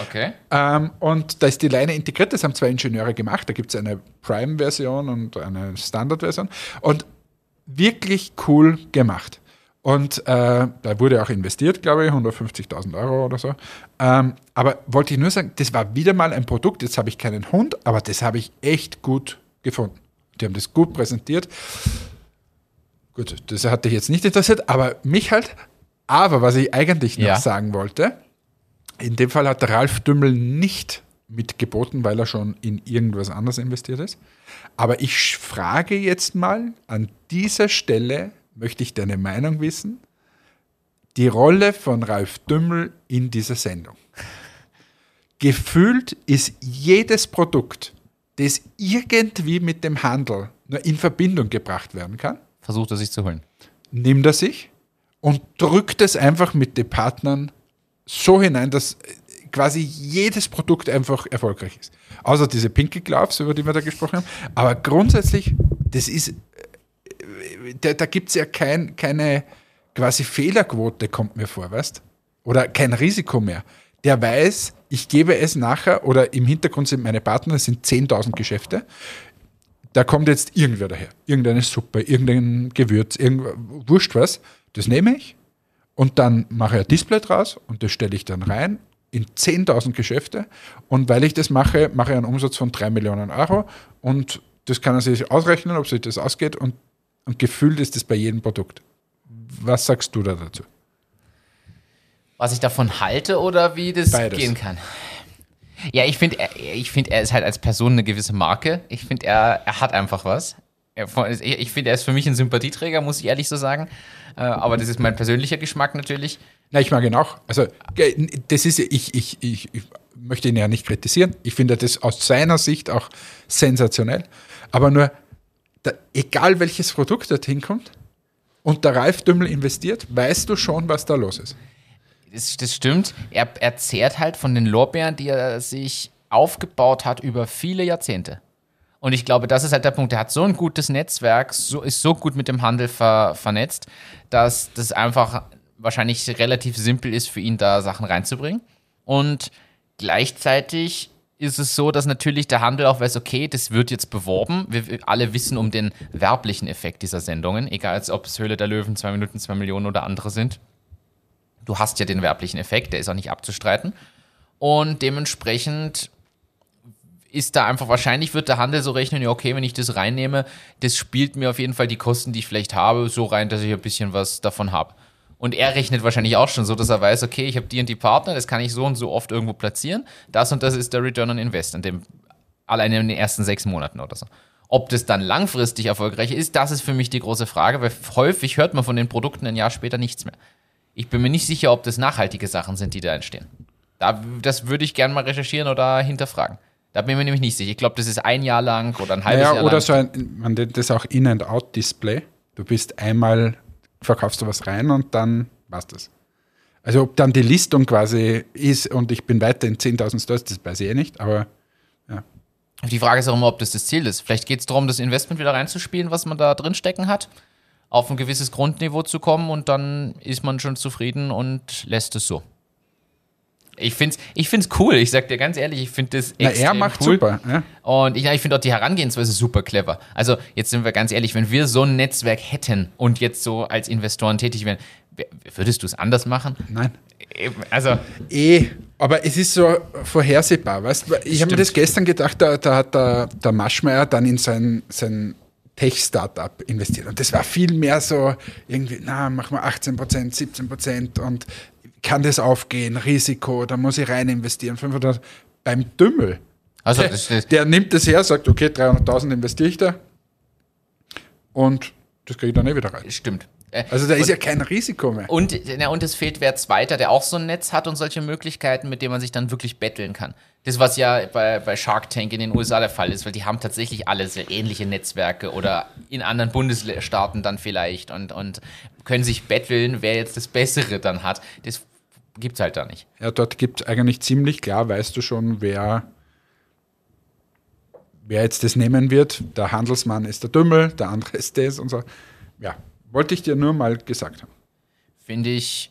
Okay. Ähm, und da ist die Leine integriert, das haben zwei Ingenieure gemacht. Da gibt es eine Prime-Version und eine Standard-Version. Und wirklich cool gemacht. Und äh, da wurde auch investiert, glaube ich, 150.000 Euro oder so. Ähm, aber wollte ich nur sagen, das war wieder mal ein Produkt. Jetzt habe ich keinen Hund, aber das habe ich echt gut gefunden. Die haben das gut präsentiert. Gut, das hat dich jetzt nicht interessiert, aber mich halt. Aber was ich eigentlich noch Ja. sagen wollte, in dem Fall hat der Ralf Dümmel nicht mitgeboten, weil er schon in irgendwas anderes investiert ist. Aber ich frage jetzt mal, an dieser Stelle möchte ich deine Meinung wissen, die Rolle von Ralf Dümmel in dieser Sendung. Gefühlt ist jedes Produkt, das irgendwie mit dem Handel nur in Verbindung gebracht werden kann, Versucht er sich zu holen. nimmt er sich und drückt es einfach mit den Partnern so hinein, dass äh, quasi jedes Produkt einfach erfolgreich ist. Außer diese Pinky Gloves, über die wir da gesprochen haben. Aber grundsätzlich, das ist, äh, da, da gibt es ja kein, keine quasi Fehlerquote, kommt mir vor, weißt Oder kein Risiko mehr. Der weiß, ich gebe es nachher, oder im Hintergrund sind meine Partner, es sind 10.000 Geschäfte, da kommt jetzt irgendwer daher. Irgendeine Suppe, irgendein Gewürz, irgendwas, wurscht was. Das nehme ich und dann mache ich ein Display draus und das stelle ich dann rein in 10.000 Geschäfte. Und weil ich das mache, mache ich einen Umsatz von 3 Millionen Euro und das kann er sich ausrechnen, ob sich das ausgeht und, und gefühlt ist das bei jedem Produkt. Was sagst du da dazu? Was ich davon halte oder wie das Beides. gehen kann. Ja, ich finde, er- ich finde, er ist halt als Person eine gewisse Marke. Ich finde, er, er hat einfach was. Ich finde, er ist für mich ein Sympathieträger, muss ich ehrlich so sagen. Äh, aber das ist mein persönlicher Geschmack natürlich. Na, ich mag ihn auch. Also, das ist, ich, ich, ich, ich möchte ihn ja nicht kritisieren. Ich finde das aus seiner Sicht auch sensationell. Aber nur, da, egal welches Produkt dorthin kommt und der Ralf Dümmel investiert, weißt du schon, was da los ist. Das, das stimmt. Er, er zehrt halt von den Lorbeeren, die er sich aufgebaut hat über viele Jahrzehnte. Und ich glaube, das ist halt der Punkt. Er hat so ein gutes Netzwerk, so, ist so gut mit dem Handel ver, vernetzt, dass das einfach wahrscheinlich relativ simpel ist für ihn, da Sachen reinzubringen. Und gleichzeitig ist es so, dass natürlich der Handel auch weiß, okay, das wird jetzt beworben. Wir alle wissen um den werblichen Effekt dieser Sendungen, egal ob es Höhle der Löwen, zwei Minuten, zwei Millionen oder andere sind. Du hast ja den werblichen Effekt, der ist auch nicht abzustreiten. Und dementsprechend ist da einfach wahrscheinlich wird der Handel so rechnen, ja, okay, wenn ich das reinnehme, das spielt mir auf jeden Fall die Kosten, die ich vielleicht habe, so rein, dass ich ein bisschen was davon habe. Und er rechnet wahrscheinlich auch schon so, dass er weiß, okay, ich habe die und die Partner, das kann ich so und so oft irgendwo platzieren. Das und das ist der Return on Invest in dem, alleine in den ersten sechs Monaten oder so. Ob das dann langfristig erfolgreich ist, das ist für mich die große Frage, weil häufig hört man von den Produkten ein Jahr später nichts mehr. Ich bin mir nicht sicher, ob das nachhaltige Sachen sind, die da entstehen. Da, das würde ich gerne mal recherchieren oder hinterfragen. Da bin ich mir nämlich nicht sicher. Ich glaube, das ist ein Jahr lang oder ein halbes Naja, Jahr oder lang. so ein, man nennt das auch In-and-Out-Display. Du bist einmal, verkaufst du was rein und dann war's das. Also ob dann die Listung quasi ist und ich bin weiter in 10.000 Stores, das weiß ich eh nicht, aber ja. Die Frage ist auch immer, ob das das Ziel ist. Vielleicht geht es darum, das Investment wieder reinzuspielen, was man da drin stecken hat, auf ein gewisses Grundniveau zu kommen und dann ist man schon zufrieden und lässt es so. Ich finde es ich find's cool, ich sag dir ganz ehrlich, ich finde das extrem Na, er macht cool. super. Ja. Und ich, ich finde auch die Herangehensweise super clever. Also jetzt sind wir ganz ehrlich, wenn wir so ein Netzwerk hätten und jetzt so als Investoren tätig wären, würdest du es anders machen? Nein. Also. Eh, aber es ist so vorhersehbar, weißt Ich habe mir das gestern gedacht, da, da hat der, der Maschmeyer dann in sein, sein Tech-Startup investiert. Und das war viel mehr so irgendwie, na, machen wir 18 Prozent, 17 Prozent und kann das aufgehen, Risiko, da muss ich rein investieren, 500 beim Dümmel. Also, der, der nimmt das her, sagt, okay, 300.000 investiere ich da und das kriege ich dann eh wieder rein. Stimmt. Äh, also da und, ist ja kein Risiko mehr. Und, na, und es fehlt wer zweiter, der auch so ein Netz hat und solche Möglichkeiten, mit denen man sich dann wirklich betteln kann. Das, was ja bei, bei Shark Tank in den USA der Fall ist, weil die haben tatsächlich alle sehr ähnliche Netzwerke oder in anderen Bundesstaaten dann vielleicht und, und können sich betteln, wer jetzt das Bessere dann hat. Das gibt es halt da nicht. Ja, dort gibt es eigentlich ziemlich klar, weißt du schon, wer, wer jetzt das nehmen wird. Der Handelsmann ist der Dümmel, der andere ist das und so. Ja, wollte ich dir nur mal gesagt haben. Finde ich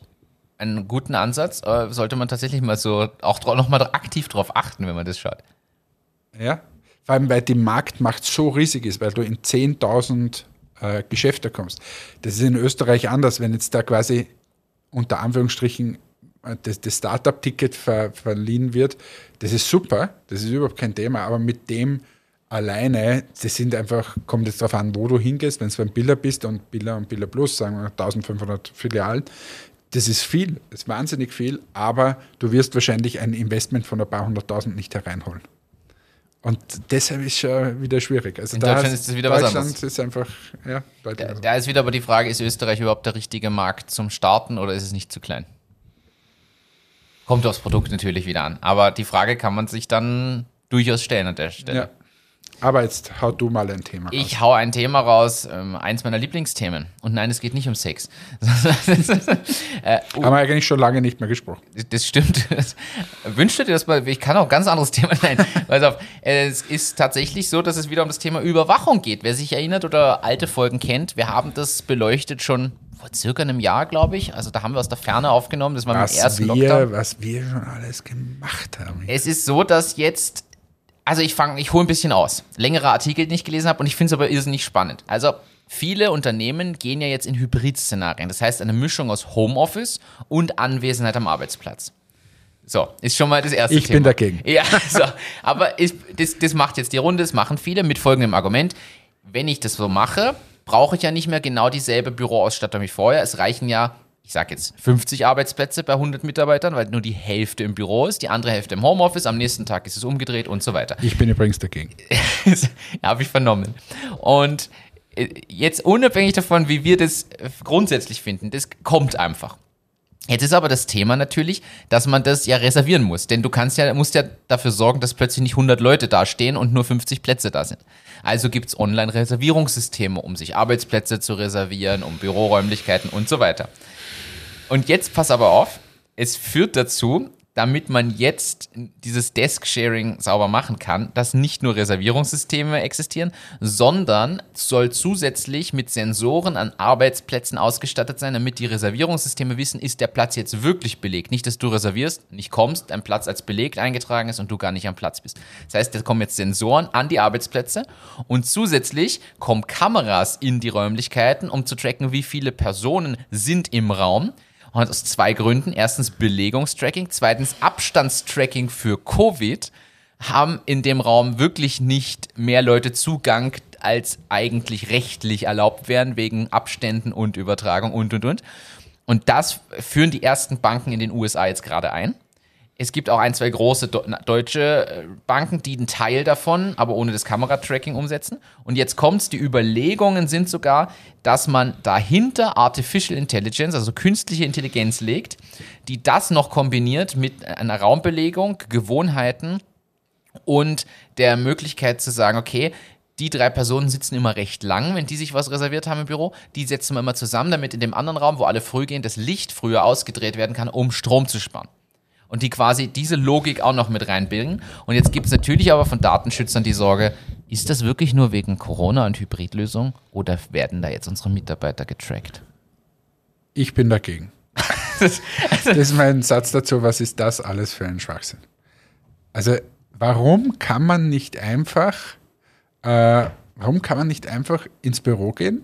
einen guten Ansatz. Aber sollte man tatsächlich mal so auch nochmal aktiv drauf achten, wenn man das schaut. Ja, vor allem, weil die Marktmacht so riesig ist, weil du in 10.000 äh, Geschäfte kommst. Das ist in Österreich anders, wenn jetzt da quasi unter Anführungsstrichen äh, das, das Startup-Ticket ver, verliehen wird. Das ist super, das ist überhaupt kein Thema, aber mit dem alleine, das sind einfach, kommt jetzt darauf an, wo du hingehst, wenn du beim Biller bist und Biller und Biller Plus, sagen wir 1500 Filialen, das ist viel, das ist wahnsinnig viel, aber du wirst wahrscheinlich ein Investment von ein paar hunderttausend nicht hereinholen. Und deshalb ist es schon wieder schwierig. Also In da Deutschland ist es wieder Deutschland was anderes. ist einfach, ja, da, da ist wieder aber die Frage, ist Österreich überhaupt der richtige Markt zum Starten oder ist es nicht zu klein? Kommt aufs Produkt natürlich wieder an. Aber die Frage kann man sich dann durchaus stellen an der Stelle. Ja. Aber jetzt hau du mal ein Thema raus. Ich hau ein Thema raus, ähm, eins meiner Lieblingsthemen. Und nein, es geht nicht um Sex. äh, Haben wir eigentlich schon lange nicht mehr gesprochen. Das stimmt. Wünschst du dir das mal? Ich kann auch ein ganz anderes Thema. Nein, pass auf. Es ist tatsächlich so, dass es wieder um das Thema Überwachung geht. Wer sich erinnert oder alte Folgen kennt, wir haben das beleuchtet schon vor circa einem Jahr, glaube ich. Also da haben wir aus der Ferne aufgenommen. Das war was im ersten wir, Lockdown. Was wir schon alles gemacht haben. Es ist so, dass jetzt also ich fange, ich hole ein bisschen aus. Längere Artikel, die ich gelesen habe und ich finde es aber irrsinnig spannend. Also viele Unternehmen gehen ja jetzt in Hybrid-Szenarien. Das heißt eine Mischung aus Homeoffice und Anwesenheit am Arbeitsplatz. So, ist schon mal das erste ich Thema. Ich bin dagegen. Ja, so. Aber ist, das, das macht jetzt die Runde, das machen viele mit folgendem Argument. Wenn ich das so mache, brauche ich ja nicht mehr genau dieselbe Büroausstattung wie vorher. Es reichen ja ich sage jetzt 50 Arbeitsplätze bei 100 Mitarbeitern, weil nur die Hälfte im Büro ist, die andere Hälfte im Homeoffice, am nächsten Tag ist es umgedreht und so weiter. Ich bin übrigens dagegen. Habe ich vernommen. Und äh, jetzt unabhängig davon, wie wir das äh, grundsätzlich finden, das kommt einfach. Jetzt ist aber das Thema natürlich, dass man das ja reservieren muss, denn du kannst ja, musst ja dafür sorgen, dass plötzlich nicht 100 Leute da stehen und nur 50 Plätze da sind. Also gibt es Online-Reservierungssysteme, um sich Arbeitsplätze zu reservieren, um Büroräumlichkeiten und so weiter. Und jetzt pass aber auf, es führt dazu, damit man jetzt dieses Desk-Sharing sauber machen kann, dass nicht nur Reservierungssysteme existieren, sondern soll zusätzlich mit Sensoren an Arbeitsplätzen ausgestattet sein, damit die Reservierungssysteme wissen, ist der Platz jetzt wirklich belegt. Nicht, dass du reservierst, nicht kommst, dein Platz als belegt eingetragen ist und du gar nicht am Platz bist. Das heißt, da kommen jetzt Sensoren an die Arbeitsplätze und zusätzlich kommen Kameras in die Räumlichkeiten, um zu tracken, wie viele Personen sind im Raum und aus zwei Gründen. Erstens Belegungstracking, zweitens Abstandstracking für Covid haben in dem Raum wirklich nicht mehr Leute Zugang, als eigentlich rechtlich erlaubt wären, wegen Abständen und Übertragung und, und, und. Und das führen die ersten Banken in den USA jetzt gerade ein. Es gibt auch ein, zwei große deutsche äh, Banken, die einen Teil davon, aber ohne das Kameratracking umsetzen. Und jetzt kommt's, die Überlegungen sind sogar, dass man dahinter Artificial Intelligence, also künstliche Intelligenz legt, die das noch kombiniert mit einer Raumbelegung, Gewohnheiten und der Möglichkeit zu sagen, okay, die drei Personen sitzen immer recht lang, wenn die sich was reserviert haben im Büro. Die setzen wir immer zusammen, damit in dem anderen Raum, wo alle früh gehen, das Licht früher ausgedreht werden kann, um Strom zu sparen. Und die quasi diese Logik auch noch mit reinbilden. Und jetzt gibt es natürlich aber von Datenschützern die Sorge, ist das wirklich nur wegen Corona und Hybridlösung oder werden da jetzt unsere Mitarbeiter getrackt? Ich bin dagegen. das, das ist mein Satz dazu, was ist das alles für ein Schwachsinn? Also warum kann man nicht einfach, äh, warum kann man nicht einfach ins Büro gehen,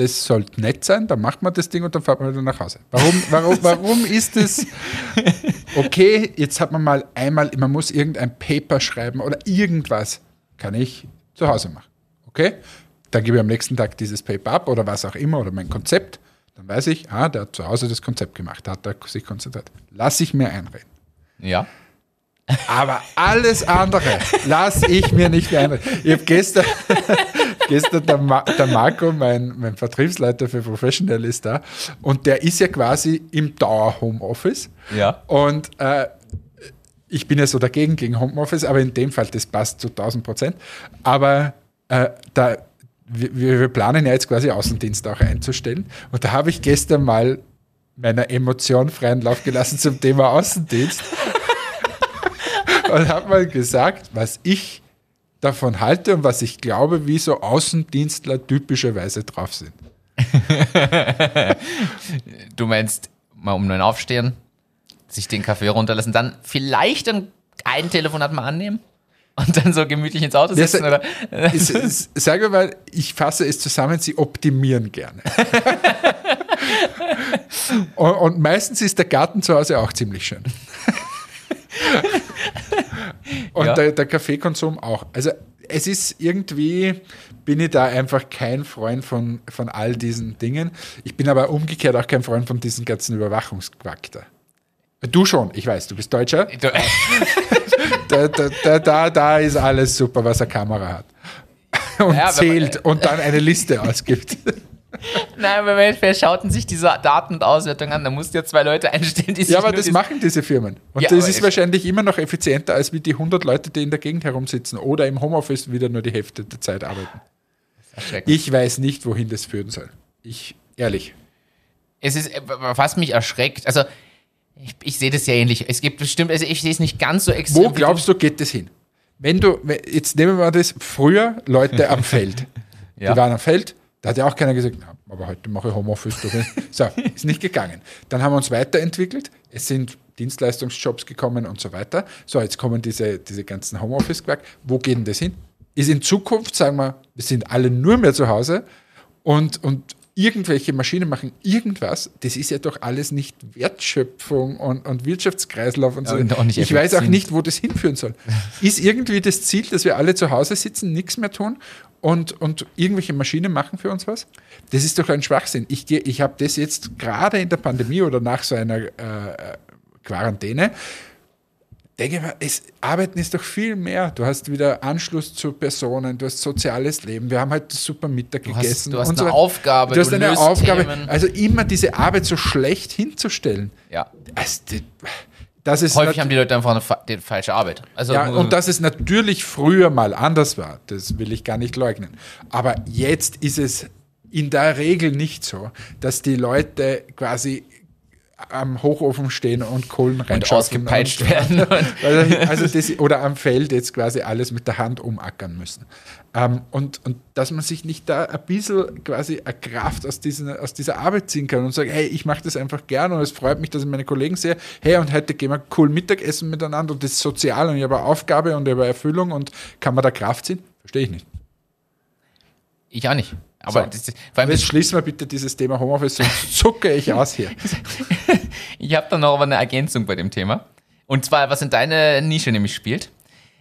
das sollte nett sein, dann macht man das Ding und dann fährt man wieder nach Hause. Warum, warum, warum ist es okay, jetzt hat man mal einmal, man muss irgendein Paper schreiben oder irgendwas, kann ich zu Hause machen. Okay? Dann gebe ich am nächsten Tag dieses Paper ab oder was auch immer oder mein Konzept. Dann weiß ich, ah, der hat zu Hause das Konzept gemacht, hat er sich konzentriert. Lass ich mir einreden. Ja. Aber alles andere lasse ich mir nicht einreden. Ich habe gestern, gestern der, Ma der Marco, mein, mein Vertriebsleiter für Professional, ist da und der ist ja quasi im Dauer-Homeoffice. Ja. Und äh, ich bin ja so dagegen gegen Homeoffice, aber in dem Fall, das passt zu 1000 Prozent. Aber äh, da, wir, wir planen ja jetzt quasi Außendienst auch einzustellen. Und da habe ich gestern mal meiner Emotion freien Lauf gelassen zum Thema Außendienst. und habe mal gesagt, was ich davon halte und was ich glaube, wie so Außendienstler typischerweise drauf sind. du meinst, mal um neun aufstehen, sich den Kaffee runterlassen, dann vielleicht ein, ein Telefonat mal annehmen? Und dann so gemütlich ins Auto sitzen? Ja, oder? Sag mal, ich fasse es zusammen, sie optimieren gerne. und, und meistens ist der Garten zu Hause auch ziemlich schön. Und ja. der, der Kaffeekonsum auch. Also es ist irgendwie, bin ich da einfach kein Freund von, von all diesen Dingen. Ich bin aber umgekehrt auch kein Freund von diesem ganzen Überwachungsquack da. Du schon, ich weiß, du bist Deutscher. da, da, da, da, da ist alles super, was eine Kamera hat. Und ja, zählt man, und dann eine Liste ausgibt. Nein, aber wer schaut denn sich diese Daten und Auswertung an? Da musst du ja zwei Leute einstellen, die sich Ja, aber das machen diese Firmen. Und ja, das ist wahrscheinlich immer noch effizienter, als wie die 100 Leute, die in der Gegend herumsitzen oder im Homeoffice wieder nur die Hälfte der Zeit arbeiten. Ich weiß nicht, wohin das führen soll. Ich, ehrlich. Es ist, was mich erschreckt, also ich, ich sehe das ja ähnlich. Es gibt bestimmt, also ich sehe es nicht ganz so extrem. Wo glaubst du, geht das hin? Wenn du, jetzt nehmen wir das, früher Leute am Feld. ja. Die waren am Feld, da hat ja auch keiner gesagt, na, aber heute mache ich Homeoffice. so, ist nicht gegangen. Dann haben wir uns weiterentwickelt. Es sind Dienstleistungsjobs gekommen und so weiter. So, jetzt kommen diese, diese ganzen Homeoffice-Quark. Wo geht denn das hin? Ist in Zukunft, sagen wir, wir sind alle nur mehr zu Hause und, und irgendwelche Maschinen machen irgendwas, das ist ja doch alles nicht Wertschöpfung und, und Wirtschaftskreislauf und so. Ja, und ich weiß auch nicht, wo das hinführen soll. ist irgendwie das Ziel, dass wir alle zu Hause sitzen, nichts mehr tun und, und irgendwelche Maschinen machen für uns was? Das ist doch ein Schwachsinn. Ich, ich habe das jetzt gerade in der Pandemie oder nach so einer äh, Quarantäne, denke mal, es, Arbeiten ist doch viel mehr. Du hast wieder Anschluss zu Personen, du hast soziales Leben. Wir haben halt super Mittag du gegessen. Hast, du hast eine so Aufgabe. Du hast eine Aufgabe. Themen. Also immer diese Arbeit so schlecht hinzustellen. Ja. Also, das ist Häufig haben die Leute einfach eine, die falsche Arbeit. Also, ja, und dass es natürlich früher mal anders war, das will ich gar nicht leugnen. Aber jetzt ist es in der Regel nicht so, dass die Leute quasi am Hochofen stehen und Kohlen reinschauen. Und ausgepeitscht und, werden. also das, oder am Feld jetzt quasi alles mit der Hand umackern müssen. Ähm, und, und dass man sich nicht da ein bisschen quasi eine Kraft aus, diesen, aus dieser Arbeit ziehen kann und sagt, hey, ich mache das einfach gern und es freut mich, dass ich meine Kollegen sehe, hey, und heute gehen wir cool Mittagessen miteinander und das ist sozial und ich habe eine Aufgabe und ich habe eine Erfüllung und kann man da Kraft ziehen? Verstehe ich nicht. Ich auch nicht. Aber so, das, vor allem jetzt schließen wir bitte dieses Thema Homeoffice, sonst zucke ich aus hier. ich habe da noch aber eine Ergänzung bei dem Thema. Und zwar, was in deine Nische nämlich spielt.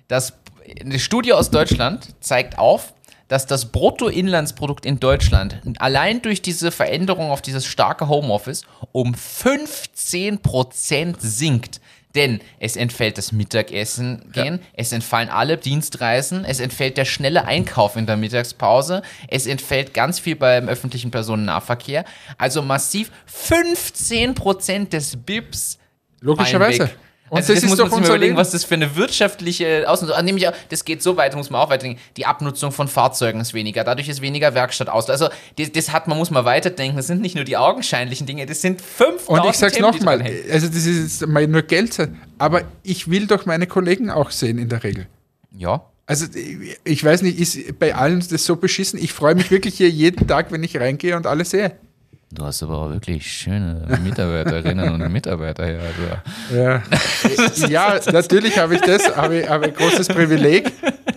Das, eine Studie aus Deutschland zeigt auf, dass das Bruttoinlandsprodukt in Deutschland allein durch diese Veränderung auf dieses starke Homeoffice um 15% sinkt. Denn es entfällt das Mittagessen gehen, ja. es entfallen alle Dienstreisen, es entfällt der schnelle Einkauf in der Mittagspause, es entfällt ganz viel beim öffentlichen Personennahverkehr. Also massiv 15% des BIPs. Logischerweise. Und also das, das, ist muss doch man sich überlegen, Leben. was das für eine wirtschaftliche Ausnutzung ist. Nämlich, auch- das geht so weit, muss man auch weiterdenken. Die Abnutzung von Fahrzeugen ist weniger, dadurch ist weniger Werkstatt aus. Also das, das hat, man muss mal weiterdenken. Das sind nicht nur die augenscheinlichen Dinge, das sind 5000 Und ich sag's nochmal, also das ist jetzt mal nur Geld, aber ich will doch meine Kollegen auch sehen in der Regel. Ja. Also ich weiß nicht, ist bei allen das so beschissen? Ich freue mich wirklich hier jeden Tag, wenn ich reingehe und alles sehe. Du hast aber auch wirklich schöne Mitarbeiterinnen und Mitarbeiter hier. Also. Ja, ja natürlich habe ich das, habe ich, habe ein großes Privileg.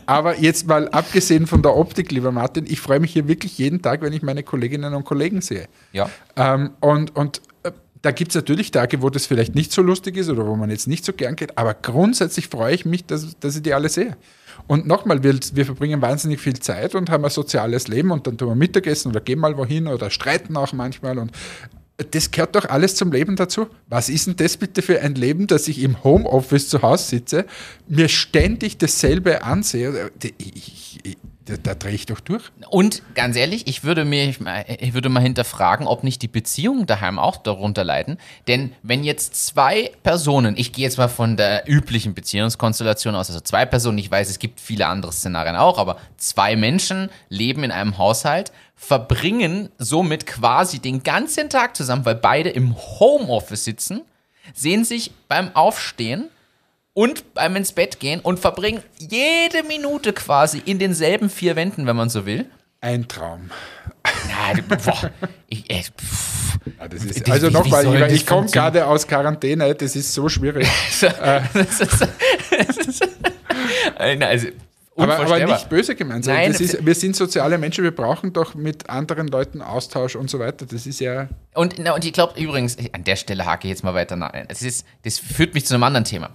Aber jetzt mal abgesehen von der Optik, lieber Martin, ich freue mich hier wirklich jeden Tag, wenn ich meine Kolleginnen und Kollegen sehe. Ja. Ähm, und und da gibt es natürlich Tage, wo das vielleicht nicht so lustig ist oder wo man jetzt nicht so gern geht, aber grundsätzlich freue ich mich, dass, dass ich die alle sehe. Und nochmal, wir, wir verbringen wahnsinnig viel Zeit und haben ein soziales Leben und dann tun wir Mittagessen oder gehen mal wohin oder streiten auch manchmal und das gehört doch alles zum Leben dazu. Was ist denn das bitte für ein Leben, dass ich im Homeoffice zu Hause sitze, mir ständig dasselbe ansehe? Ich, ich, da, da drehe ich doch durch. Und ganz ehrlich, ich würde mir, ich würde mal hinterfragen, ob nicht die Beziehungen daheim auch darunter leiden. Denn wenn jetzt zwei Personen, ich gehe jetzt mal von der üblichen Beziehungskonstellation aus, also zwei Personen, ich weiß, es gibt viele andere Szenarien auch, aber zwei Menschen leben in einem Haushalt, verbringen somit quasi den ganzen Tag zusammen, weil beide im Homeoffice sitzen, sehen sich beim Aufstehen und beim ins Bett gehen und verbringen jede Minute quasi in denselben vier Wänden, wenn man so will. Ein Traum. Du- boah, ich, äh, Ja, das ist, also nochmal, ich, ich komme gerade aus Quarantäne, das ist so schwierig. Nein, also aber, aber nicht böse gemeint. Nein, ist, wir sind soziale Menschen, wir brauchen doch mit anderen Leuten Austausch und so weiter. Das ist ja. Und, na, und ich glaube übrigens, an der Stelle hake ich jetzt mal weiter nach. Das, ist, das führt mich zu einem anderen Thema.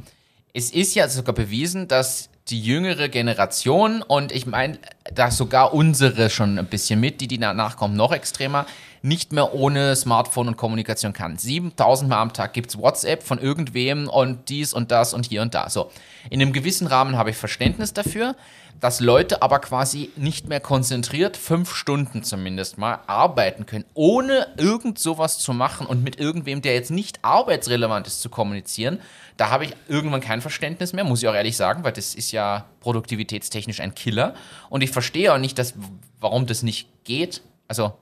Es ist ja sogar bewiesen, dass die jüngere Generation und ich meine, da sogar unsere schon ein bisschen mit, die, die danach kommen, noch extremer, nicht mehr ohne Smartphone und Kommunikation kann. 7000 Mal am Tag gibt's WhatsApp von irgendwem und dies und das und hier und da. So, in einem gewissen Rahmen habe ich Verständnis dafür, dass Leute aber quasi nicht mehr konzentriert, fünf Stunden zumindest mal, arbeiten können, ohne irgend sowas zu machen und mit irgendwem, der jetzt nicht arbeitsrelevant ist, zu kommunizieren. Da habe ich irgendwann kein Verständnis mehr, muss ich auch ehrlich sagen, weil das ist ja produktivitätstechnisch ein Killer. Und ich verstehe auch nicht, dass, warum das nicht geht. Also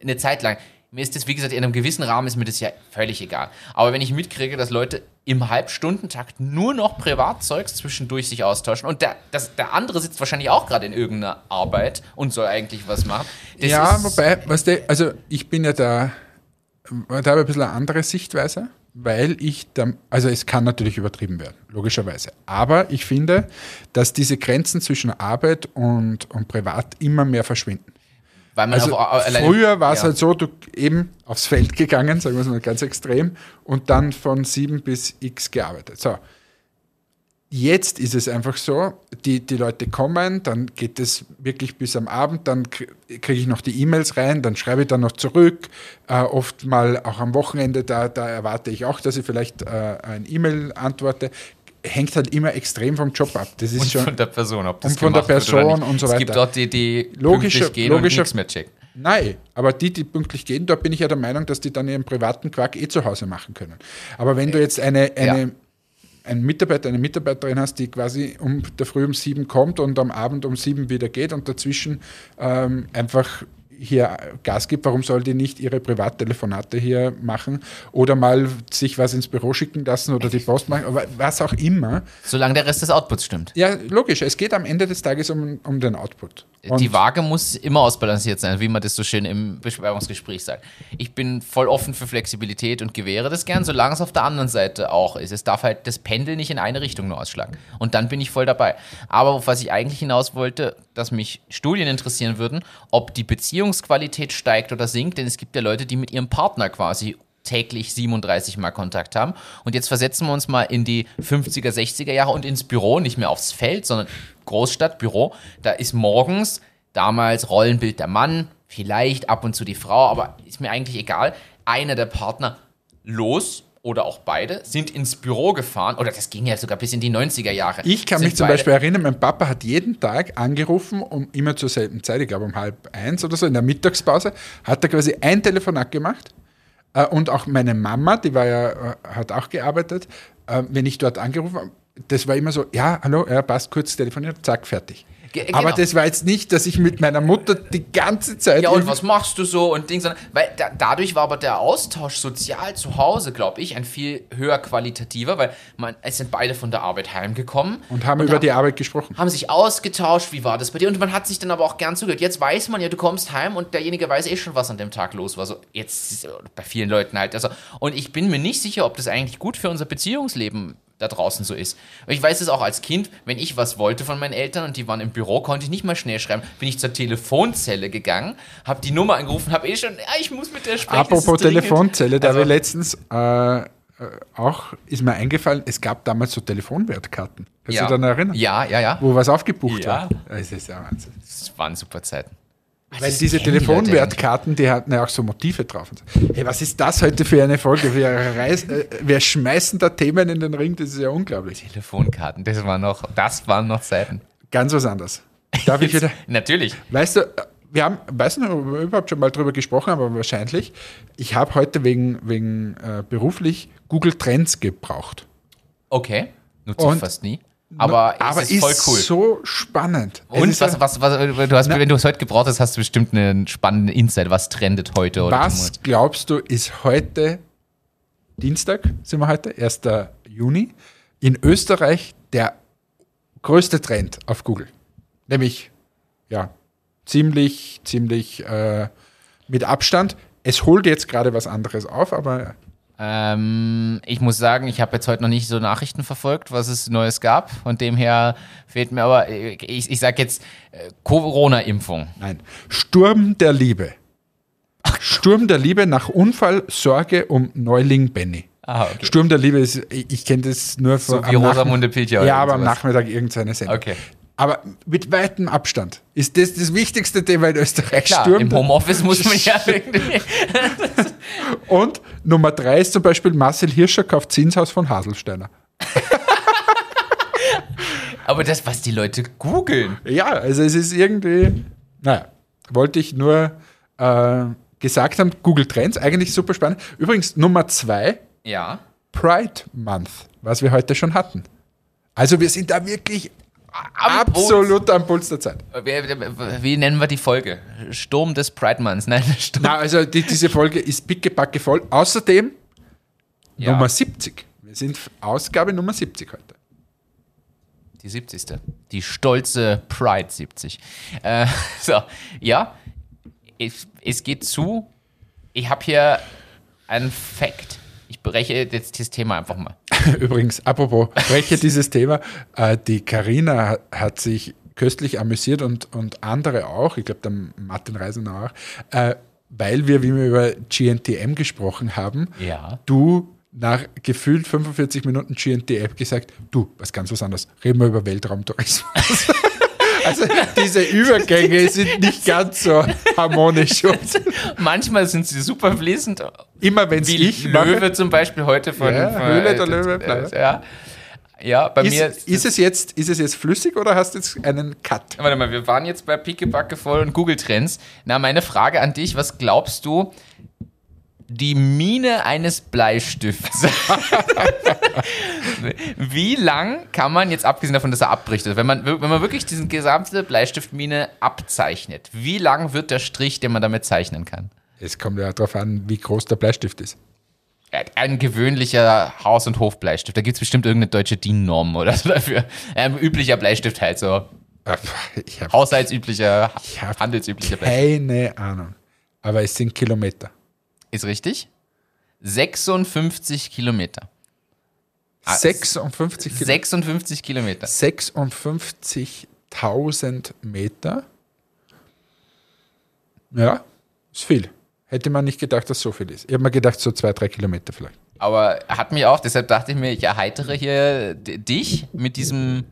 eine Zeit lang. Mir ist das, wie gesagt, in einem gewissen Rahmen ist mir das ja völlig egal. Aber wenn ich mitkriege, dass Leute im Halbstundentakt nur noch Privatzeugs zwischendurch sich austauschen und der, das, der andere sitzt wahrscheinlich auch gerade in irgendeiner Arbeit und soll eigentlich was machen. Das ja, wobei, weißt du, also ich bin ja da, da habe ich ein bisschen eine andere Sichtweise, weil ich da, also es kann natürlich übertrieben werden, logischerweise. Aber ich finde, dass diese Grenzen zwischen Arbeit und, und Privat immer mehr verschwinden. Weil man Also auf, früher war es ja. halt so, du eben aufs Feld gegangen, sagen wir es mal ganz extrem, und dann von sieben bis x gearbeitet. So. Jetzt ist es einfach so, die, die Leute kommen, dann geht es wirklich bis am Abend, dann krie- kriege ich noch die E-Mails rein, dann schreibe ich dann noch zurück, äh, oft mal auch am Wochenende, da, da erwarte ich auch, dass ich vielleicht äh, ein E-Mail antworte. Hängt halt immer extrem vom Job ab. Das ist und schon von der Person, ob das und von der Person und so Es gibt weiter. auch die, die Logischer- pünktlich gehen logischer- und nichts mehr checken. Nein, aber die, die pünktlich gehen, da bin ich ja der Meinung, dass die dann ihren privaten Quark eh zu Hause machen können. Aber wenn du jetzt eine, eine, Ja. einen Mitarbeiter, eine Mitarbeiterin hast, die quasi um der Früh um sieben kommt und am Abend um sieben wieder geht und dazwischen ähm, einfach hier Gas gibt, warum soll die nicht ihre Privattelefonate hier machen oder mal sich was ins Büro schicken lassen oder die Post machen, aber was auch immer. Solange der Rest des Outputs stimmt. Ja, logisch, es geht am Ende des Tages um, um den Output. Und die Waage muss immer ausbalanciert sein, wie man das so schön im Beschreibungsgespräch sagt. Ich bin voll offen für Flexibilität und gewähre das gern, solange es auf der anderen Seite auch ist. Es darf halt das Pendel nicht in eine Richtung nur ausschlagen. Und dann bin ich voll dabei. Aber auf was ich eigentlich hinaus wollte, dass mich Studien interessieren würden, ob die Beziehungsqualität steigt oder sinkt, denn es gibt ja Leute, die mit ihrem Partner quasi täglich 37 Mal Kontakt haben. Und jetzt versetzen wir uns mal in die 50er, 60er Jahre und ins Büro, nicht mehr aufs Feld, sondern Großstadt, Büro. Da ist morgens damals Rollenbild der Mann, vielleicht ab und zu die Frau, aber ist mir eigentlich egal. Einer der Partner los oder auch beide sind ins Büro gefahren, oder das ging ja sogar bis in die 90er Jahre. Ich kann mich zum Beispiel erinnern, mein Papa hat jeden Tag angerufen, um immer zur selben Zeit, ich glaube um halb eins oder so, in der Mittagspause, hat er quasi ein Telefonat gemacht. Äh, und auch meine Mama, die war ja, äh, hat auch gearbeitet, äh, wenn ich dort angerufen habe, das war immer so, ja, hallo, er passt kurz telefoniert, zack, fertig. Aber genau. das war jetzt nicht, dass ich mit meiner Mutter die ganze Zeit. Ja, und was machst du so und Dings, weil da, dadurch war aber der Austausch sozial zu Hause, glaube ich, ein viel höher qualitativer, weil man, es sind beide von der Arbeit heimgekommen und haben über die Arbeit gesprochen. haben sich ausgetauscht, wie war das bei dir? Und man hat sich dann aber auch gern zugehört. Jetzt weiß man ja, du kommst heim und derjenige weiß eh schon, was an dem Tag los war. So, jetzt ist- bei vielen Leuten halt. Also, und ich bin mir nicht sicher, ob das eigentlich gut für unser Beziehungsleben da draußen so ist. Ich weiß es auch als Kind, wenn ich was wollte von meinen Eltern und die waren im Büro, konnte ich nicht mal schnell schreiben. Bin ich zur Telefonzelle gegangen, habe die Nummer angerufen, habe eh schon, ja, ich muss mit der sprechen. Apropos. Telefonzelle, da Also- ich letztens äh, äh, auch, ist mir eingefallen, es gab damals so Telefonwertkarten. Kannst ja. du dich daran erinnern? Ja, ja, ja. Wo was aufgebucht Ja. war. Das ist ja Wahnsinn. Das waren super Zeiten. Weil Das diese kennen die Leute Telefonwertkarten, die hatten ja auch so Motive drauf. Und so. Hey, was ist das heute für eine Folge? Wir, reiß, äh, wir schmeißen da Themen in den Ring, das ist ja unglaublich. Telefonkarten, das waren noch, das waren noch Zeiten. Ganz was anderes. Darf ich wieder? Natürlich. Weißt du, wir haben, weiß nicht, ob wir überhaupt schon mal drüber gesprochen haben, aber wahrscheinlich. Ich habe heute wegen, wegen äh, beruflich Google Trends gebraucht. Okay. Nutze ich fast nie. Aber, aber es ist voll cool. so spannend. Und was, was, was, du hast, wenn du es heute gebraucht hast, hast du bestimmt einen spannenden Insight, was trendet heute oder Was glaubst du, ist heute, Dienstag sind wir heute, 1. Juni, in Österreich der größte Trend auf Google? Nämlich, ja, ziemlich, ziemlich äh, mit Abstand. Es holt jetzt gerade was anderes auf, aber Ähm, ich muss sagen, ich habe jetzt heute noch nicht so Nachrichten verfolgt, was es Neues gab. Von dem her fehlt mir aber, äh, ich, ich sag jetzt äh, Corona-Impfung. nein. Sturm der Liebe. Sturm der Liebe nach Unfall, Sorge um Neuling Benny. Ah, okay. Sturm der Liebe ist, ich, ich kenne das nur von. So wie Rosamunde Pilcher Ja, aber am. Nachmittag irgendeine Sendung. Okay. Aber mit weitem Abstand ist das das wichtigste Thema in Österreich. Klar, Sturm im Homeoffice muss man ja irgendwie. Und Nummer drei ist zum Beispiel Marcel Hirscher kauft Zinshaus von Haselsteiner. Aber das, was die Leute googeln. Ja, also es ist irgendwie, naja, wollte ich nur äh, gesagt haben, Google Trends, eigentlich super spannend. Übrigens Nummer zwei, Ja. Pride Month, was wir heute schon hatten. Also wir sind da wirklich Am Puls. absolut am Puls der Zeit. Wie, wie nennen wir die Folge? Sturm des Pride Months. Nein, Sturm. Na, also die, diese Folge ist pickepacke voll. Außerdem Ja. Nummer 70. Wir sind Ausgabe Nummer 70 heute. Die 70. Die stolze Pride 70. Äh, so, ja. Es, es geht zu. Ich habe hier einen Fact. Ich breche jetzt das Thema einfach mal. Übrigens, apropos, breche dieses Thema. Äh, die Karina hat, sich köstlich amüsiert und, und andere auch, ich glaube, der Martin Reisenauer äh, weil wir, wie wir über GNTM gesprochen haben, Ja. du nach gefühlt 45 Minuten GNTM gesagt, du, was ganz was anderes, reden wir über Weltraumtourismus. also diese Übergänge sind nicht ganz so harmonisch. Und Manchmal sind sie super fließend. immer wenn es ich Löwe mache, zum Beispiel heute von. Ja, von Höhle der Löwe, bla, bla. Ja. ja, bei mir. ist, ist, es jetzt, ist es jetzt flüssig oder hast du jetzt einen Cut? Warte mal, wir waren jetzt bei Pickebacke voll und Google Trends. Na, meine Frage an dich, was glaubst du, die Mine eines Bleistifts. Wie lang kann man jetzt, abgesehen davon, dass er abbricht, also wenn man, wenn man wirklich diesen gesamte Bleistiftmine abzeichnet, wie lang wird der Strich, den man damit zeichnen kann? Es kommt ja darauf an, wie groß der Bleistift ist. Ein gewöhnlicher Haus- und Hofbleistift. Da gibt es bestimmt irgendeine deutsche DIN-Norm oder so dafür. Ein üblicher Bleistift halt so. Äh, Haushaltsüblicher, handelsüblicher Bleistift. keine Ahnung. Aber es sind Kilometer. Ist richtig? 56 Kilometer. Ah, 56 Kilometer. 56 Kilometer. 56.000 Meter. Ja, ist viel. Hätte man nicht gedacht, dass so viel ist. Ich habe mir gedacht, so zwei, drei Kilometer vielleicht. Aber hat mich auch, deshalb dachte ich mir, ich erheitere hier dich mit diesem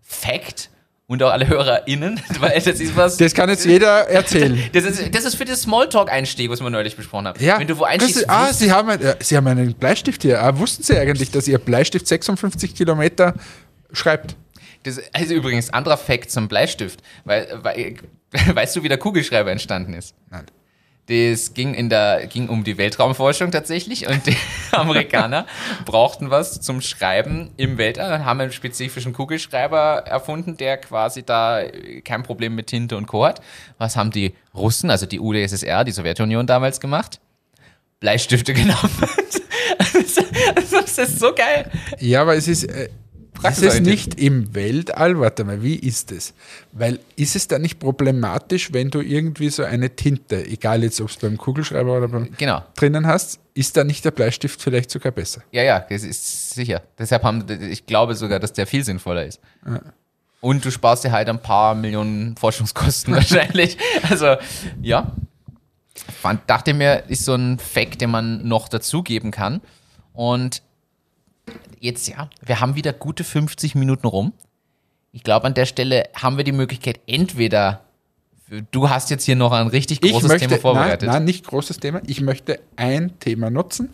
Fact und auch alle HörerInnen, weil das ist was. Das kann jetzt jeder erzählen. Das ist, das ist für das Smalltalk-Einstieg, was wir neulich besprochen haben. Ja, Wenn du wo einstiegst, ist- ah, Sie haben, ein, Sie haben einen Bleistift hier. Ah, wussten Sie eigentlich, dass Ihr Bleistift 56 Kilometer schreibt? das, also übrigens, anderer Fact zum Bleistift, weil, weil weißt du, wie der Kugelschreiber entstanden ist? Nein. Das ging, in der, ging um die Weltraumforschung tatsächlich und die Amerikaner brauchten was zum Schreiben im Weltall und haben einen spezifischen Kugelschreiber erfunden, der quasi da kein Problem mit Tinte und Co. hat. Was haben die Russen, also die UdSSR, die Sowjetunion damals gemacht? Bleistifte genommen. das ist so geil. Ja, aber es ist, äh, ist es nicht im Weltall, warte mal, wie ist es? Weil ist es da nicht problematisch, wenn du irgendwie so eine Tinte, egal jetzt ob es beim Kugelschreiber oder beim genau. drinnen hast, ist da nicht der Bleistift vielleicht sogar besser? Ja, ja, das ist sicher. Deshalb haben, ich glaube sogar, dass der viel sinnvoller ist. Ja. Und du sparst dir halt ein paar Millionen Forschungskosten wahrscheinlich. Also, ja. Fand, dachte mir, ist so ein Fact, den man noch dazugeben kann. Und jetzt ja, wir haben wieder gute 50 Minuten rum. Ich glaube, an der Stelle haben wir die Möglichkeit, entweder du hast jetzt hier noch ein richtig großes möchte, Thema vorbereitet. Nein, nein, nicht großes Thema. Ich möchte ein Thema nutzen.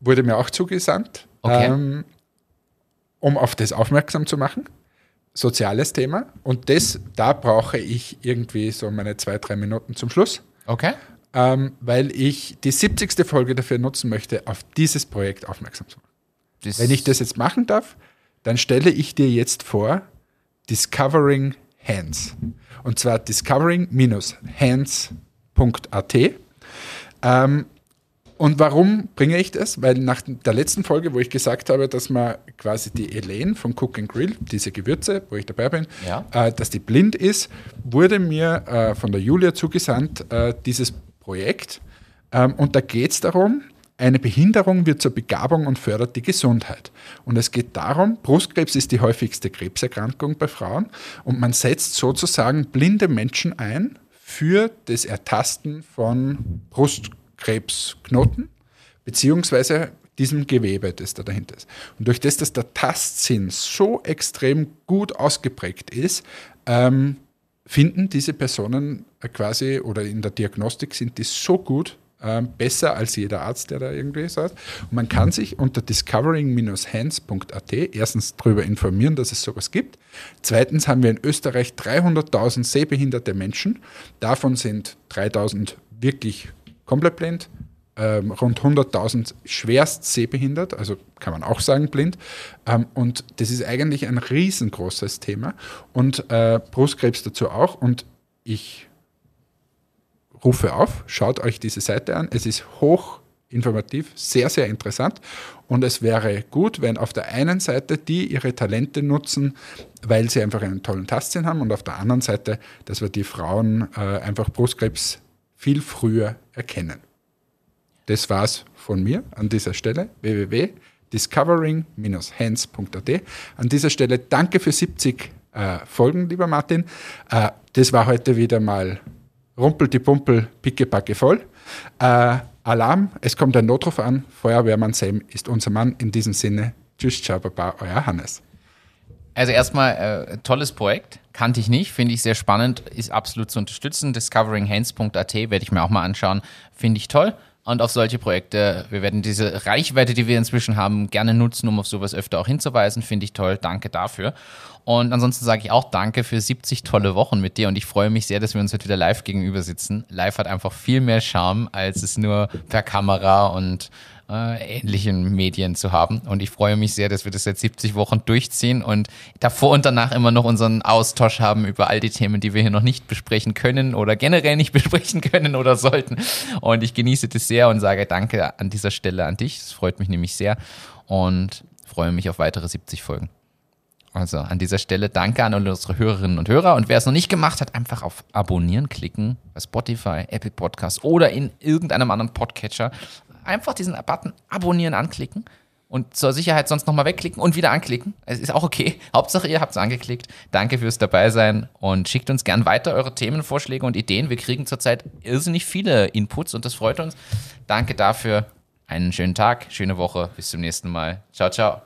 Wurde mir auch zugesandt, okay. ähm, um auf das aufmerksam zu machen. Soziales Thema. Und das, da brauche ich irgendwie so meine zwei, drei Minuten zum Schluss. Okay. Ähm, weil ich die 70. Folge dafür nutzen möchte, auf dieses Projekt aufmerksam zu machen. Das Wenn ich das jetzt machen darf, dann stelle ich dir jetzt vor Discovering Hands. Und zwar discovering-hands.at. Ähm, und warum bringe ich das? Weil nach der letzten Folge, wo ich gesagt habe, dass man quasi die Elaine von Cook and Grill, diese Gewürze, wo ich dabei bin, ja. äh, dass die blind ist, wurde mir äh, von der Julia zugesandt, äh, dieses Projekt. Ähm, und da geht es darum, eine Behinderung wird zur Begabung und fördert die Gesundheit. Und es geht darum, Brustkrebs ist die häufigste Krebserkrankung bei Frauen und man setzt sozusagen blinde Menschen ein für das Ertasten von Brustkrebsknoten beziehungsweise diesem Gewebe, das da dahinter ist. Und durch das, dass der Tastsinn so extrem gut ausgeprägt ist, ähm, finden diese Personen quasi oder in der Diagnostik sind die so gut, ähm, besser als jeder Arzt, der da irgendwie sagt. Und man kann sich unter discovering-hands.at erstens darüber informieren, dass es sowas gibt. Zweitens haben wir in Österreich 300.000 sehbehinderte Menschen. Davon sind 3.000 wirklich komplett blind, ähm, rund 100.000 schwerst sehbehindert, also kann man auch sagen blind. Ähm, und das ist eigentlich ein riesengroßes Thema. Und äh, Brustkrebs dazu auch. Und ich rufe auf, schaut euch diese Seite an. Es ist hoch informativ, sehr, sehr interessant. Und es wäre gut, wenn auf der einen Seite die ihre Talente nutzen, weil sie einfach einen tollen Tastsinn haben, und auf der anderen Seite, dass wir die Frauen äh, einfach Brustkrebs viel früher erkennen. Das war's von mir an dieser Stelle. www.discovering-hands.at. An dieser Stelle danke für 70 äh, Folgen, lieber Martin. Äh, das war heute wieder mal rumpelt die Pumpel pickepacke voll. Äh, Alarm, es kommt ein Notruf an. Feuerwehrmann Sam ist unser Mann. In diesem Sinne, tschüss, ciao, baba, euer Hannes. Also erstmal äh, tolles Projekt, kannte ich nicht, finde ich sehr spannend, ist absolut zu unterstützen. Discoveringhands.at werde ich mir auch mal anschauen, finde ich toll. Und auf solche Projekte, wir werden diese Reichweite, die wir inzwischen haben, gerne nutzen, um auf sowas öfter auch hinzuweisen. Finde ich toll. Danke dafür. Und ansonsten sage ich auch Danke für 70 tolle Wochen mit dir. Und ich freue mich sehr, dass wir uns heute wieder live gegenüber sitzen. Live hat einfach viel mehr Charme, als es nur per Kamera und äh, ähnlichen Medien zu haben. Und ich freue mich sehr, dass wir das seit 70 Wochen durchziehen und davor und danach immer noch unseren Austausch haben über all die Themen, die wir hier noch nicht besprechen können oder generell nicht besprechen können oder sollten. Und ich genieße das sehr und sage Danke an dieser Stelle an dich. Das freut mich nämlich sehr und freue mich auf weitere 70 Folgen. Also an dieser Stelle danke an unsere Hörerinnen und Hörer. Und wer es noch nicht gemacht hat, einfach auf Abonnieren klicken bei Spotify, Apple Podcasts oder in irgendeinem anderen Podcatcher einfach diesen Button abonnieren anklicken und zur Sicherheit sonst nochmal wegklicken und wieder anklicken. Es ist auch okay. Hauptsache, ihr habt es angeklickt. Danke fürs Dabeisein und schickt uns gern weiter eure Themenvorschläge und Ideen. Wir kriegen zurzeit irrsinnig viele Inputs und das freut uns. Danke dafür. Einen schönen Tag, schöne Woche. Bis zum nächsten Mal. Ciao, ciao.